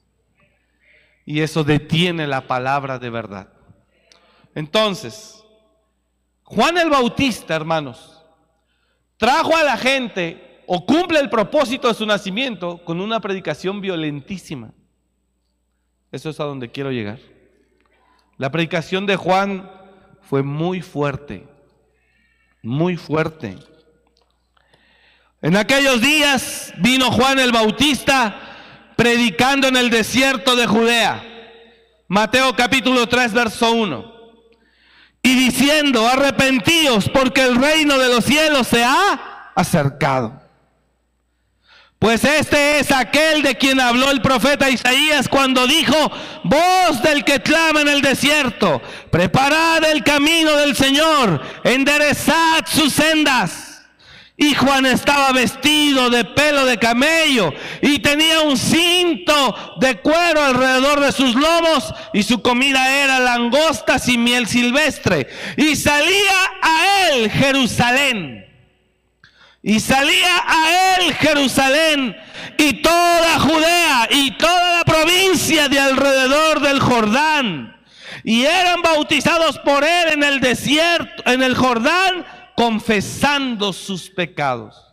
Y eso detiene la palabra de verdad. Entonces, Juan el Bautista, hermanos, trajo a la gente o cumple el propósito de su nacimiento con una predicación violentísima. Eso es a donde quiero llegar. La predicación de Juan fue muy fuerte, muy fuerte. En aquellos días vino Juan el Bautista predicando en el desierto de Judea. Mateo capítulo 3, verso 1. Y diciendo, arrepentíos porque el reino de los cielos se ha acercado. Pues este es aquel de quien habló el profeta Isaías cuando dijo, voz del que clama en el desierto, preparad el camino del Señor, enderezad sus sendas Y Juan estaba vestido de pelo de camello y tenía un cinto de cuero alrededor de sus lomos y su comida era langostas y miel silvestre. Y salía a él Jerusalén. Y salía a él Jerusalén y toda Judea y toda la provincia de alrededor del Jordán. Y eran bautizados por él en el desierto, en el Jordán confesando sus pecados.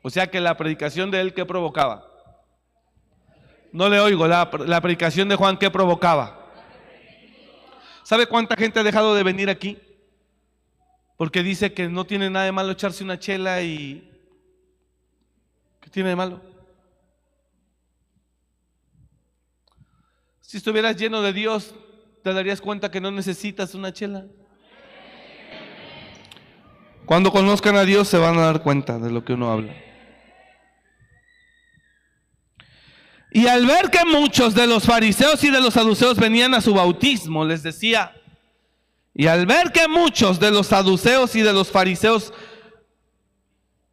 O sea que la predicación de él, ¿qué provocaba? No le oigo, la, predicación de Juan, ¿qué provocaba? ¿Sabe cuánta gente ha dejado de venir aquí? Porque dice que no tiene nada de malo echarse una chela y... ¿Qué tiene de malo? Si estuvieras lleno de Dios, te darías cuenta que no necesitas una chela. Cuando conozcan a Dios se van a dar cuenta de lo que uno habla. Y al ver que muchos de los fariseos y de los saduceos venían a su bautismo, les decía, y al ver que muchos de los saduceos y de los fariseos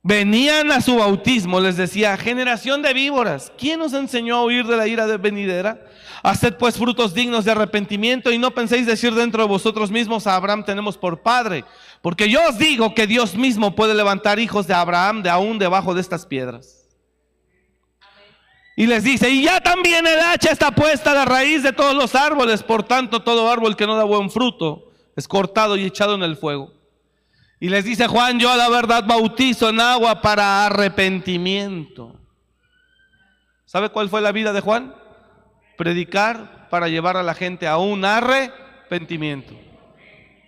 venían a su bautismo, les decía, generación de víboras, ¿quién os enseñó a huir de la ira de venidera? Haced pues frutos dignos de arrepentimiento y no penséis decir dentro de vosotros mismos a Abraham tenemos por padre, porque yo os digo que Dios mismo puede levantar hijos de Abraham de aún debajo de estas piedras. Y les dice, y ya también el hacha está puesta a la raíz de todos los árboles, por tanto todo árbol que no da buen fruto es cortado y echado en el fuego. Y les dice Juan, yo a la verdad bautizo en agua para arrepentimiento. ¿Sabe cuál fue la vida de Juan? predicar para llevar a la gente a un arrepentimiento.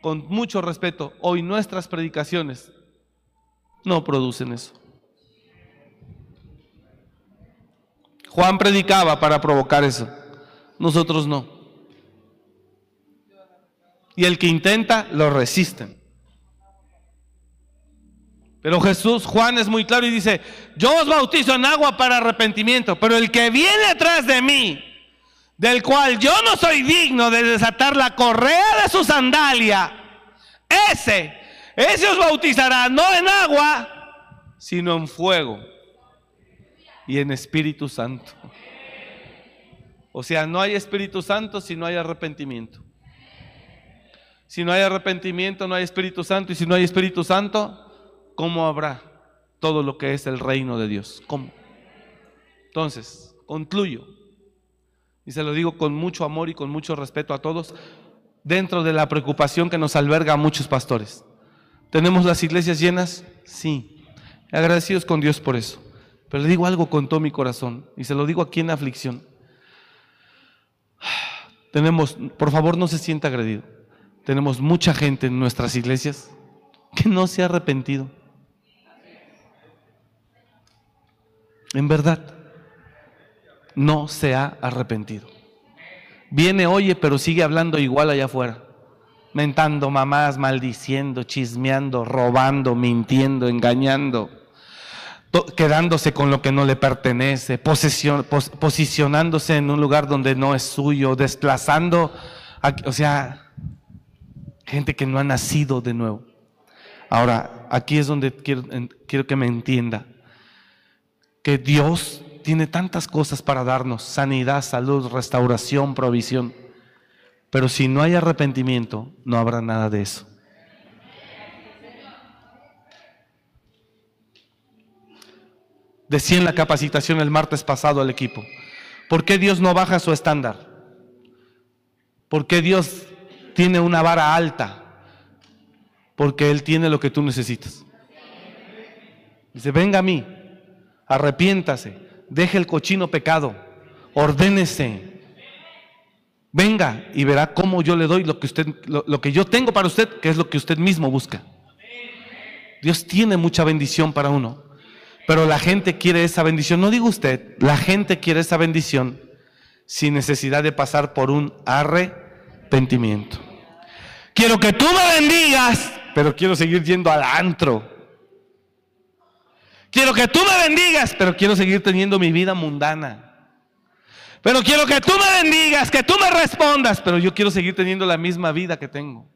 Con mucho respeto, hoy nuestras predicaciones no producen eso. Juan predicaba para provocar eso, nosotros no. Y el que intenta, lo resisten. Pero Jesús, Juan es muy claro y dice, yo os bautizo en agua para arrepentimiento, pero el que viene atrás de mí, del cual yo no soy digno de desatar la correa de su sandalia, ese, ese os bautizará no en agua, sino en fuego y en Espíritu Santo. O sea, no hay Espíritu Santo si no hay arrepentimiento. Si no hay arrepentimiento, no hay Espíritu Santo. Y si no hay Espíritu Santo, ¿cómo habrá todo lo que es el reino de Dios? ¿Cómo? Entonces, concluyo y se lo digo con mucho amor y con mucho respeto a todos, dentro de la preocupación que nos alberga a muchos pastores. ¿Tenemos las iglesias llenas? Sí. Agradecidos con Dios por eso. Pero le digo algo con todo mi corazón y se lo digo aquí en aflicción. Tenemos, por favor no se sienta agredido. Tenemos mucha gente en nuestras iglesias que no se ha arrepentido. En verdad no se ha arrepentido. Viene, oye, pero sigue hablando igual allá afuera. Mentando mamás, maldiciendo, chismeando, robando, mintiendo, engañando, quedándose con lo que no le pertenece, posicionándose en un lugar donde no es suyo, desplazando, o sea, gente que no ha nacido de nuevo. Ahora, aquí es donde quiero, quiero que me entienda que Dios tiene tantas cosas para darnos, sanidad, salud, restauración, provisión. Pero si no hay arrepentimiento, no habrá nada de eso. Decía en la capacitación el martes pasado al equipo, ¿por qué Dios no baja su estándar? ¿Por qué Dios tiene una vara alta? Porque Él tiene lo que tú necesitas. Dice, venga a mí, arrepiéntase, deje el cochino pecado, ordénese. Venga y verá cómo yo le doy lo que usted lo, que yo tengo para usted, que es lo que usted mismo busca. Dios tiene mucha bendición para uno, pero la gente quiere esa bendición, no digo usted, la gente quiere esa bendición sin necesidad de pasar por un arrepentimiento. Quiero que tú me bendigas, pero quiero seguir yendo al antro Quiero que tú me bendigas, pero quiero seguir teniendo mi vida mundana. Pero quiero que tú me bendigas, que tú me respondas, pero yo quiero seguir teniendo la misma vida que tengo.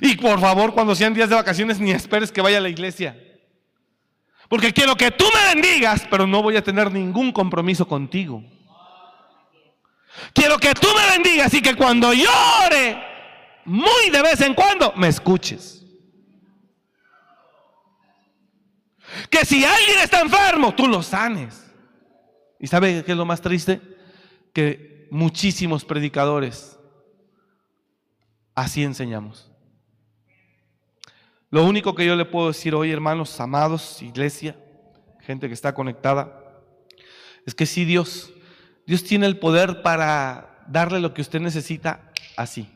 Y por favor, cuando sean días de vacaciones, ni esperes que vaya a la iglesia. Porque quiero que tú me bendigas, pero no voy a tener ningún compromiso contigo. Quiero que tú me bendigas y que cuando llore, muy de vez en cuando, me escuches. Que si alguien está enfermo, tú lo sanes. ¿Y sabe qué es lo más triste? Que muchísimos predicadores así enseñamos. Lo único que yo le puedo decir hoy, hermanos, amados, iglesia, gente que está conectada, es que si Dios, Dios tiene el poder para darle lo que usted necesita así.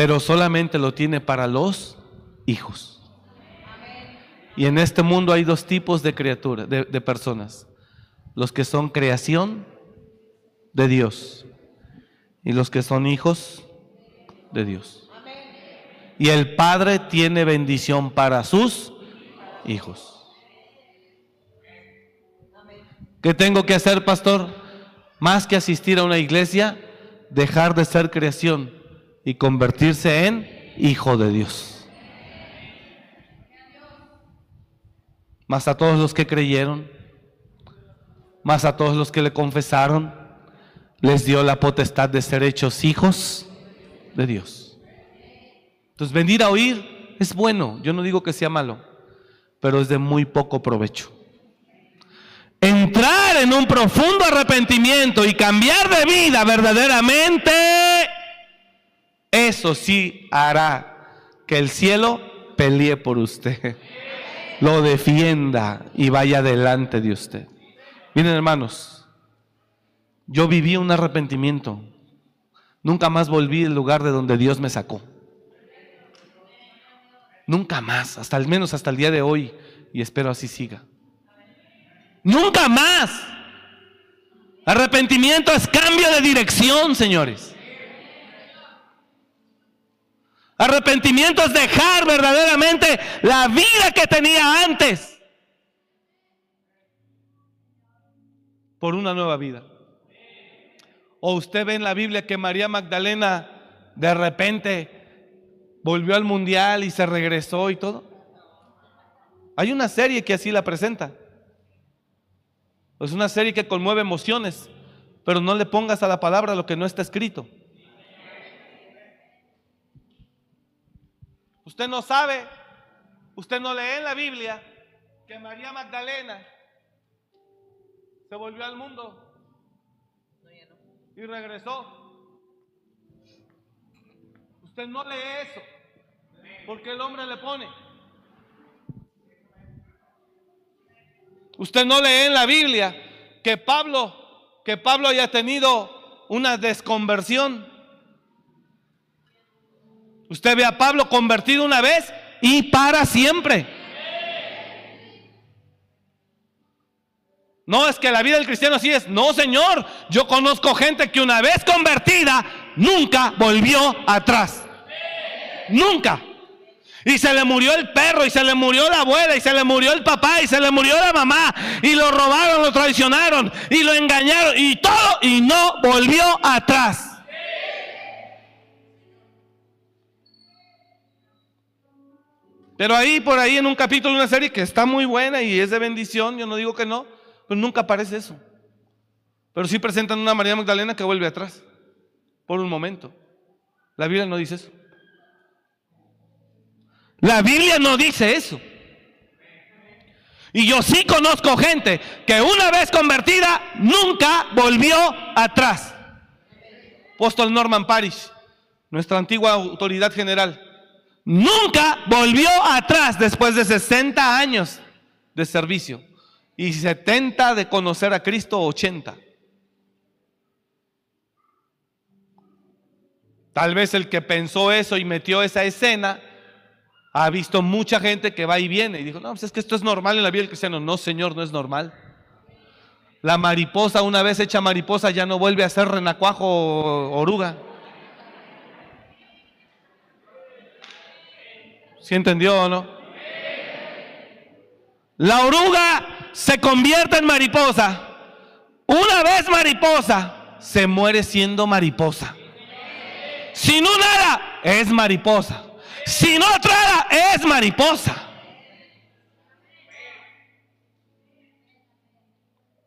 Pero solamente lo tiene para los hijos. Y en este mundo hay dos tipos de criaturas, de, personas. Los que son creación de Dios y los que son hijos de Dios. Y el Padre tiene bendición para sus hijos. ¿Qué tengo que hacer, pastor? Más que asistir a una iglesia, dejar de ser creación y convertirse en hijo de Dios. Más a todos los que creyeron, más a todos los que le confesaron, les dio la potestad de ser hechos hijos de Dios. Entonces, venir a oír es bueno, yo no digo que sea malo, pero es de muy poco provecho. Entrar en un profundo arrepentimiento y cambiar de vida verdaderamente, eso sí hará que el cielo pelee por usted, lo defienda y vaya delante de usted. Miren hermanos, yo viví un arrepentimiento Nunca más volví al lugar de donde Dios me sacó. Nunca más, hasta al menos hasta el día de hoy, y espero así siga. Nunca más. Arrepentimiento es cambio de dirección, señores. Arrepentimiento es dejar verdaderamente la vida que tenía antes por una nueva vida. O usted ve en la Biblia que María Magdalena de repente volvió al mundial y se regresó y todo. Hay una serie que así la presenta. Es una serie que conmueve emociones, pero no le pongas a la palabra lo que no está escrito. Usted no sabe, usted no lee en la Biblia que María Magdalena se volvió al mundo y regresó. Usted no lee eso, porque el hombre le pone. Usted no lee en la Biblia que Pablo, que Pablo haya tenido una desconversión. Usted ve a Pablo convertido una vez y para siempre. No, es que la vida del cristiano así es. No, Señor. Yo conozco gente que una vez convertida, nunca volvió atrás. Nunca. Y se le murió el perro, y se le murió la abuela, y se le murió el papá, y se le murió la mamá, y lo robaron, lo traicionaron, y lo engañaron, y todo, y no volvió atrás. Pero ahí, por ahí, en un capítulo de una serie que está muy buena y es de bendición, yo no digo que no, pero nunca aparece eso. Pero sí presentan una María Magdalena que vuelve atrás por un momento. La Biblia no dice eso. La Biblia no dice eso. Y yo sí conozco gente que una vez convertida nunca volvió atrás. Apóstol Norman Parish, nuestra antigua autoridad general, nunca volvió atrás después de 60 años de servicio y 70 de conocer a Cristo, 80. Tal vez el que pensó eso y metió esa escena ha visto mucha gente que va y viene y dijo, no, pues es que esto es normal en la vida del cristiano. No, Señor, no es normal. La mariposa, una vez hecha mariposa, ya no vuelve a ser renacuajo o oruga. ¿Sí entendió o no? La oruga se convierte en mariposa. Una vez mariposa, se muere siendo mariposa. Si no nada, es mariposa. Si no trada, es mariposa.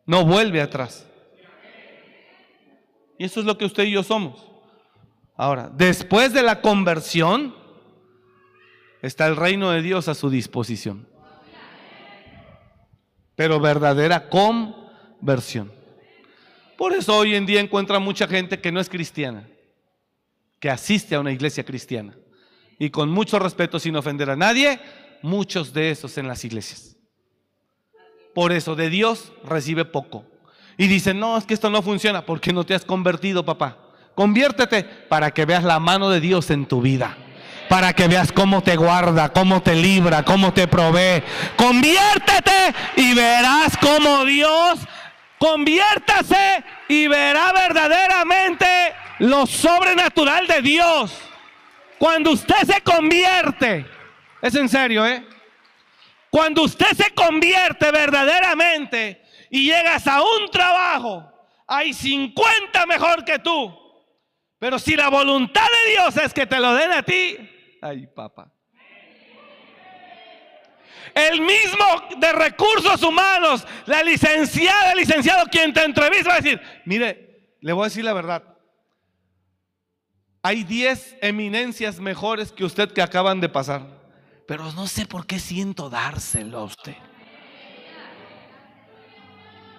No vuelve atrás. Y eso es lo que usted y yo somos. Ahora, después de la conversión, está el reino de Dios a su disposición. Pero verdadera conversión. Por eso hoy en día encuentra mucha gente que no es cristiana, que asiste a una iglesia cristiana. Y con mucho respeto, sin ofender a nadie, muchos de esos en las iglesias. Por eso de Dios recibe poco. Y dicen, no, es que esto no funciona porque no te has convertido, papá. Conviértete para que veas la mano de Dios en tu vida. Para que veas cómo te guarda, cómo te libra, cómo te provee. Conviértete y verás cómo Dios conviértase y verá verdaderamente lo sobrenatural de Dios. Cuando usted se convierte, es en serio, ¿eh? Cuando usted se convierte verdaderamente y llegas a un trabajo, hay 50 mejor que tú. Pero si la voluntad de Dios es que te lo den a ti, ay papá. El mismo de recursos humanos, la licenciada, el licenciado quien te entrevista va a decir, mire, le voy a decir la verdad. Hay 10 eminencias mejores que usted que acaban de pasar pero no sé por qué siento dárselo a usted.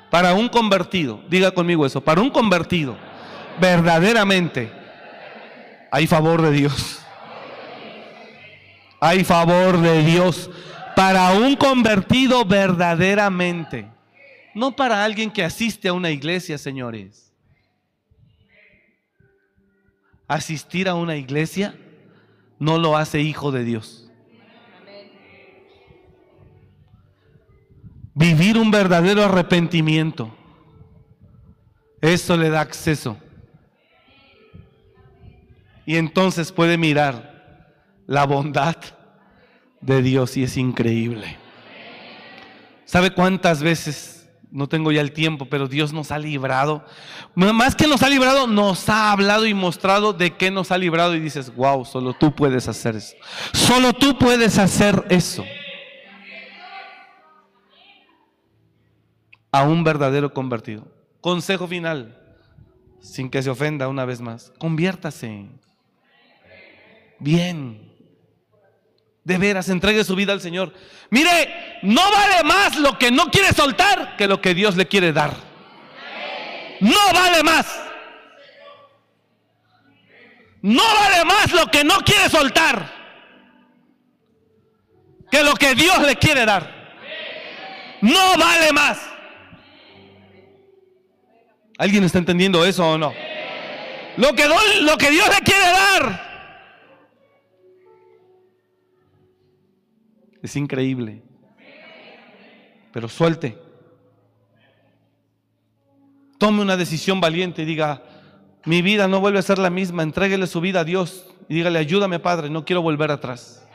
Para un convertido, diga conmigo eso, para un convertido, verdaderamente, hay favor de Dios. Hay favor de Dios para un convertido verdaderamente. No para alguien que asiste a una iglesia, señores. Asistir a una iglesia no lo hace hijo de Dios. Vivir un verdadero arrepentimiento. Eso le da acceso. Y entonces puede mirar la bondad de Dios y es increíble. ¿Sabe cuántas veces? No tengo ya el tiempo, pero Dios nos ha librado. Más que nos ha librado, nos ha hablado y mostrado de qué nos ha librado y dices, wow, solo tú puedes hacer eso. Solo tú puedes hacer eso. a un verdadero convertido. Consejo final, sin que se ofenda una vez más, conviértase. Bien. De veras, entregue su vida al Señor. Mire, no vale más lo que no quiere soltar que lo que Dios le quiere dar. No vale más. No vale más lo que no quiere soltar que lo que Dios le quiere dar. No vale más. ¿Alguien está entendiendo eso o no? Lo que, lo que Dios le quiere dar es increíble. Pero suelte. Tome una decisión valiente y diga, mi vida no vuelve a ser la misma, entréguele su vida a Dios y dígale, ayúdame Padre, no quiero volver atrás.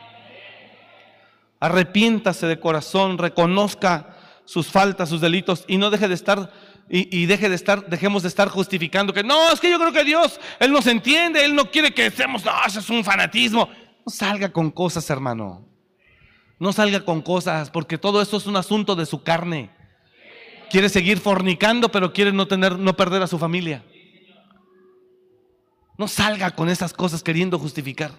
Arrepiéntase de corazón, reconozca sus faltas, sus delitos y no deje de estar y, deje de estar, dejemos de estar justificando que no, es que yo creo que Dios, Él nos entiende, Él no quiere que estemos, no, eso es un fanatismo. No salga con cosas, hermano. No salga con cosas, porque todo eso es un asunto de su carne. Quiere seguir fornicando, pero quiere no tener, no perder a su familia. No salga con esas cosas queriendo justificar.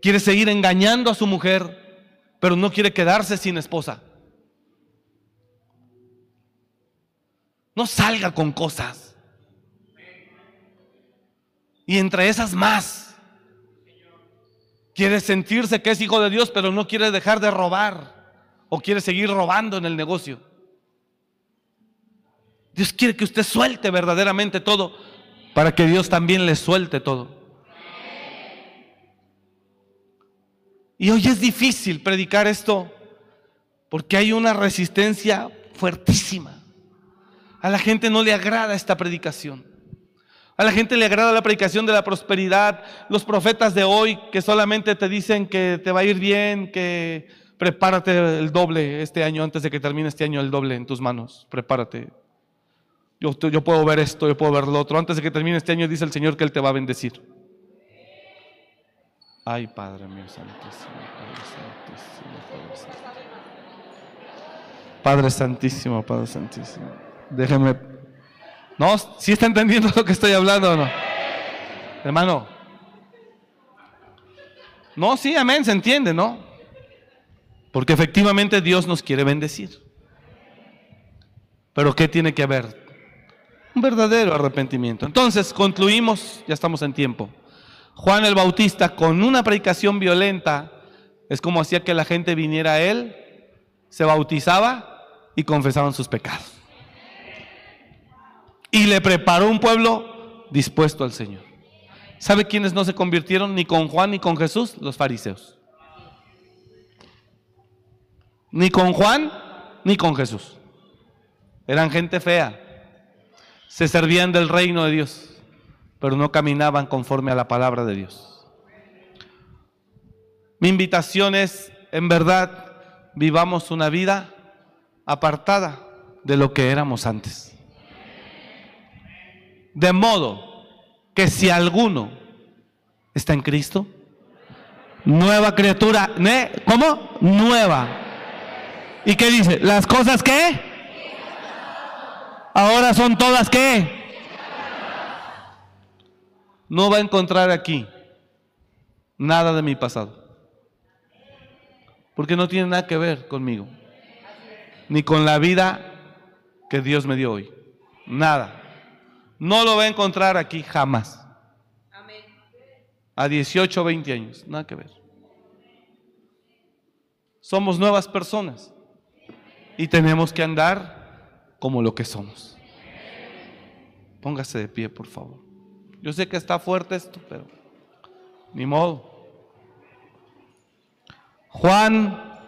Quiere seguir engañando a su mujer, pero no quiere quedarse sin esposa. No salga con cosas. Y entre esas más. Quiere sentirse que es hijo de Dios, pero no quiere dejar de robar. O quiere seguir robando en el negocio. Dios quiere que usted suelte verdaderamente todo para que Dios también le suelte todo. Y hoy es difícil predicar esto porque hay una resistencia fuertísima. A la gente no le agrada esta predicación. A la gente le agrada la predicación de la prosperidad. Los profetas de hoy que solamente te dicen que te va a ir bien, que prepárate el doble este año, antes de que termine este año el doble en tus manos. Prepárate. Yo, yo puedo ver esto, yo puedo ver lo otro. Antes de que termine este año, dice el Señor que Él te va a bendecir. Ay, Padre mío santísimo, Padre santísimo. Padre santísimo, Déjeme. No, si está entendiendo lo que estoy hablando o no? Hermano. No, sí, amén, se entiende, ¿no? Porque efectivamente Dios nos quiere bendecir. Pero ¿qué tiene que haber? Un verdadero arrepentimiento. Entonces, concluimos, ya estamos en tiempo. Juan el Bautista con una predicación violenta es como hacía que la gente viniera a él, se bautizaba y confesaban sus pecados. Y le preparó un pueblo dispuesto al Señor. ¿Sabe quiénes no se convirtieron ni con Juan ni con Jesús? Los fariseos. Ni con Juan ni con Jesús. Eran gente fea. Se servían del reino de Dios pero no caminaban conforme a la palabra de Dios. Mi invitación es, en verdad, vivamos una vida apartada de lo que éramos antes. De modo que si alguno está en Cristo, nueva criatura, ¿cómo? Nueva. ¿Y qué dice? Las cosas que ahora son todas que no va a encontrar aquí nada de mi pasado. Porque no tiene nada que ver conmigo. Ni con la vida que Dios me dio hoy. Nada. No lo va a encontrar aquí jamás. A 18 o 20 años. Nada que ver. Somos nuevas personas. Y tenemos que andar como lo que somos. Póngase de pie, por favor. Yo sé que está fuerte esto, pero ni modo. Juan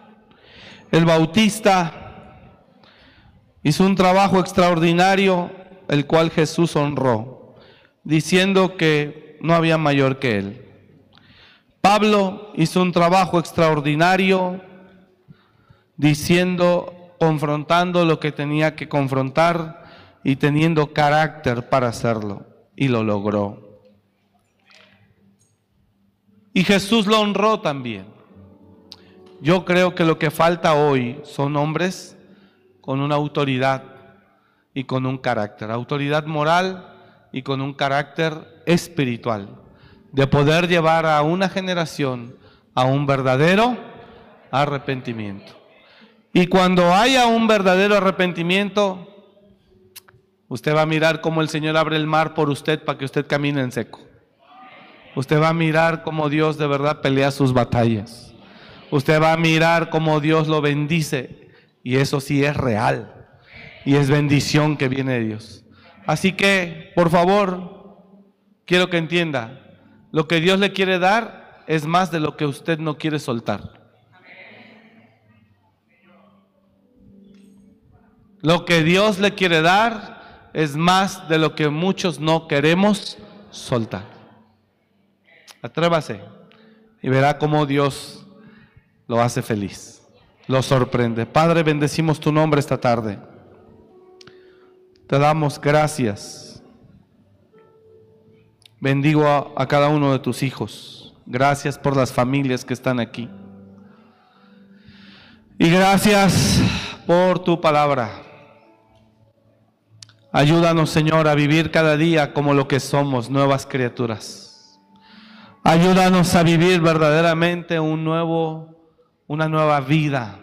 el Bautista hizo un trabajo extraordinario, el cual Jesús honró, diciendo que no había mayor que él. Pablo hizo un trabajo extraordinario, diciendo, confrontando lo que tenía que confrontar y teniendo carácter para hacerlo y lo logró. Y Jesús lo honró también. Yo creo que lo que falta hoy son hombres con una autoridad y con un carácter, autoridad moral y con un carácter espiritual, de poder llevar a una generación a un verdadero arrepentimiento. Y cuando haya un verdadero arrepentimiento, Usted va a mirar cómo el Señor abre el mar por usted para que usted camine en seco. Usted va a mirar cómo Dios de verdad pelea sus batallas. Usted va a mirar cómo Dios lo bendice. Y eso sí es real. Y es bendición que viene de Dios. Así que, por favor, quiero que entienda, lo que Dios le quiere dar es más de lo que usted no quiere soltar. Lo que Dios le quiere dar es más de lo que muchos no queremos soltar. Atrévase y verá cómo Dios lo hace feliz, lo sorprende. Padre, bendecimos tu nombre esta tarde. Te damos gracias. Bendigo a, cada uno de tus hijos. Gracias por las familias que están aquí. Y gracias por tu palabra. Ayúdanos, Señor, a vivir cada día como lo que somos, nuevas criaturas. Ayúdanos a vivir verdaderamente un nuevo, una nueva vida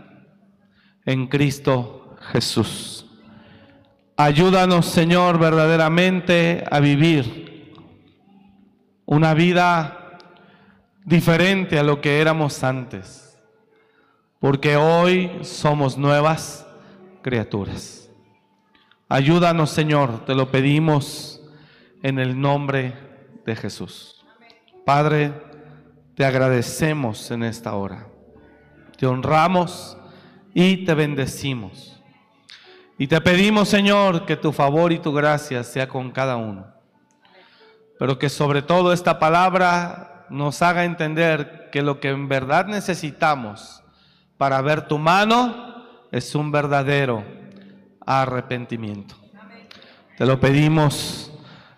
en Cristo Jesús. Ayúdanos, Señor, verdaderamente a vivir una vida diferente a lo que éramos antes, porque hoy somos nuevas criaturas. Ayúdanos, Señor, te lo pedimos en el nombre de Jesús. Padre, te agradecemos en esta hora. Te honramos y te bendecimos. Y te pedimos, Señor, que tu favor y tu gracia sea con cada uno. Pero que sobre todo esta palabra nos haga entender que lo que en verdad necesitamos para ver tu mano es un verdadero arrepentimiento. Te lo pedimos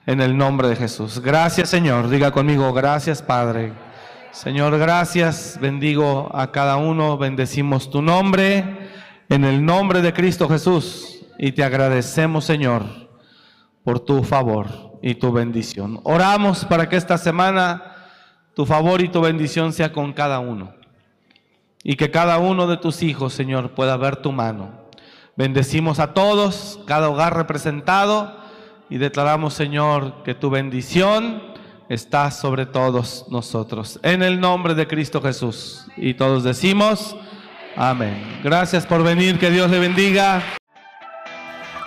en el nombre de Jesús. Gracias Señor. Diga conmigo, gracias Padre. Señor, gracias. Bendigo a cada uno. Bendecimos tu nombre en el nombre de Cristo Jesús. Y te agradecemos Señor por tu favor y tu bendición. Oramos para que esta semana tu favor y tu bendición sea con cada uno. Y que cada uno de tus hijos, Señor, pueda ver tu mano. Bendecimos a todos, cada hogar representado, y declaramos, Señor, que tu bendición está sobre todos nosotros. En el nombre de Cristo Jesús. Y todos decimos, amén. Gracias por venir, que Dios le bendiga.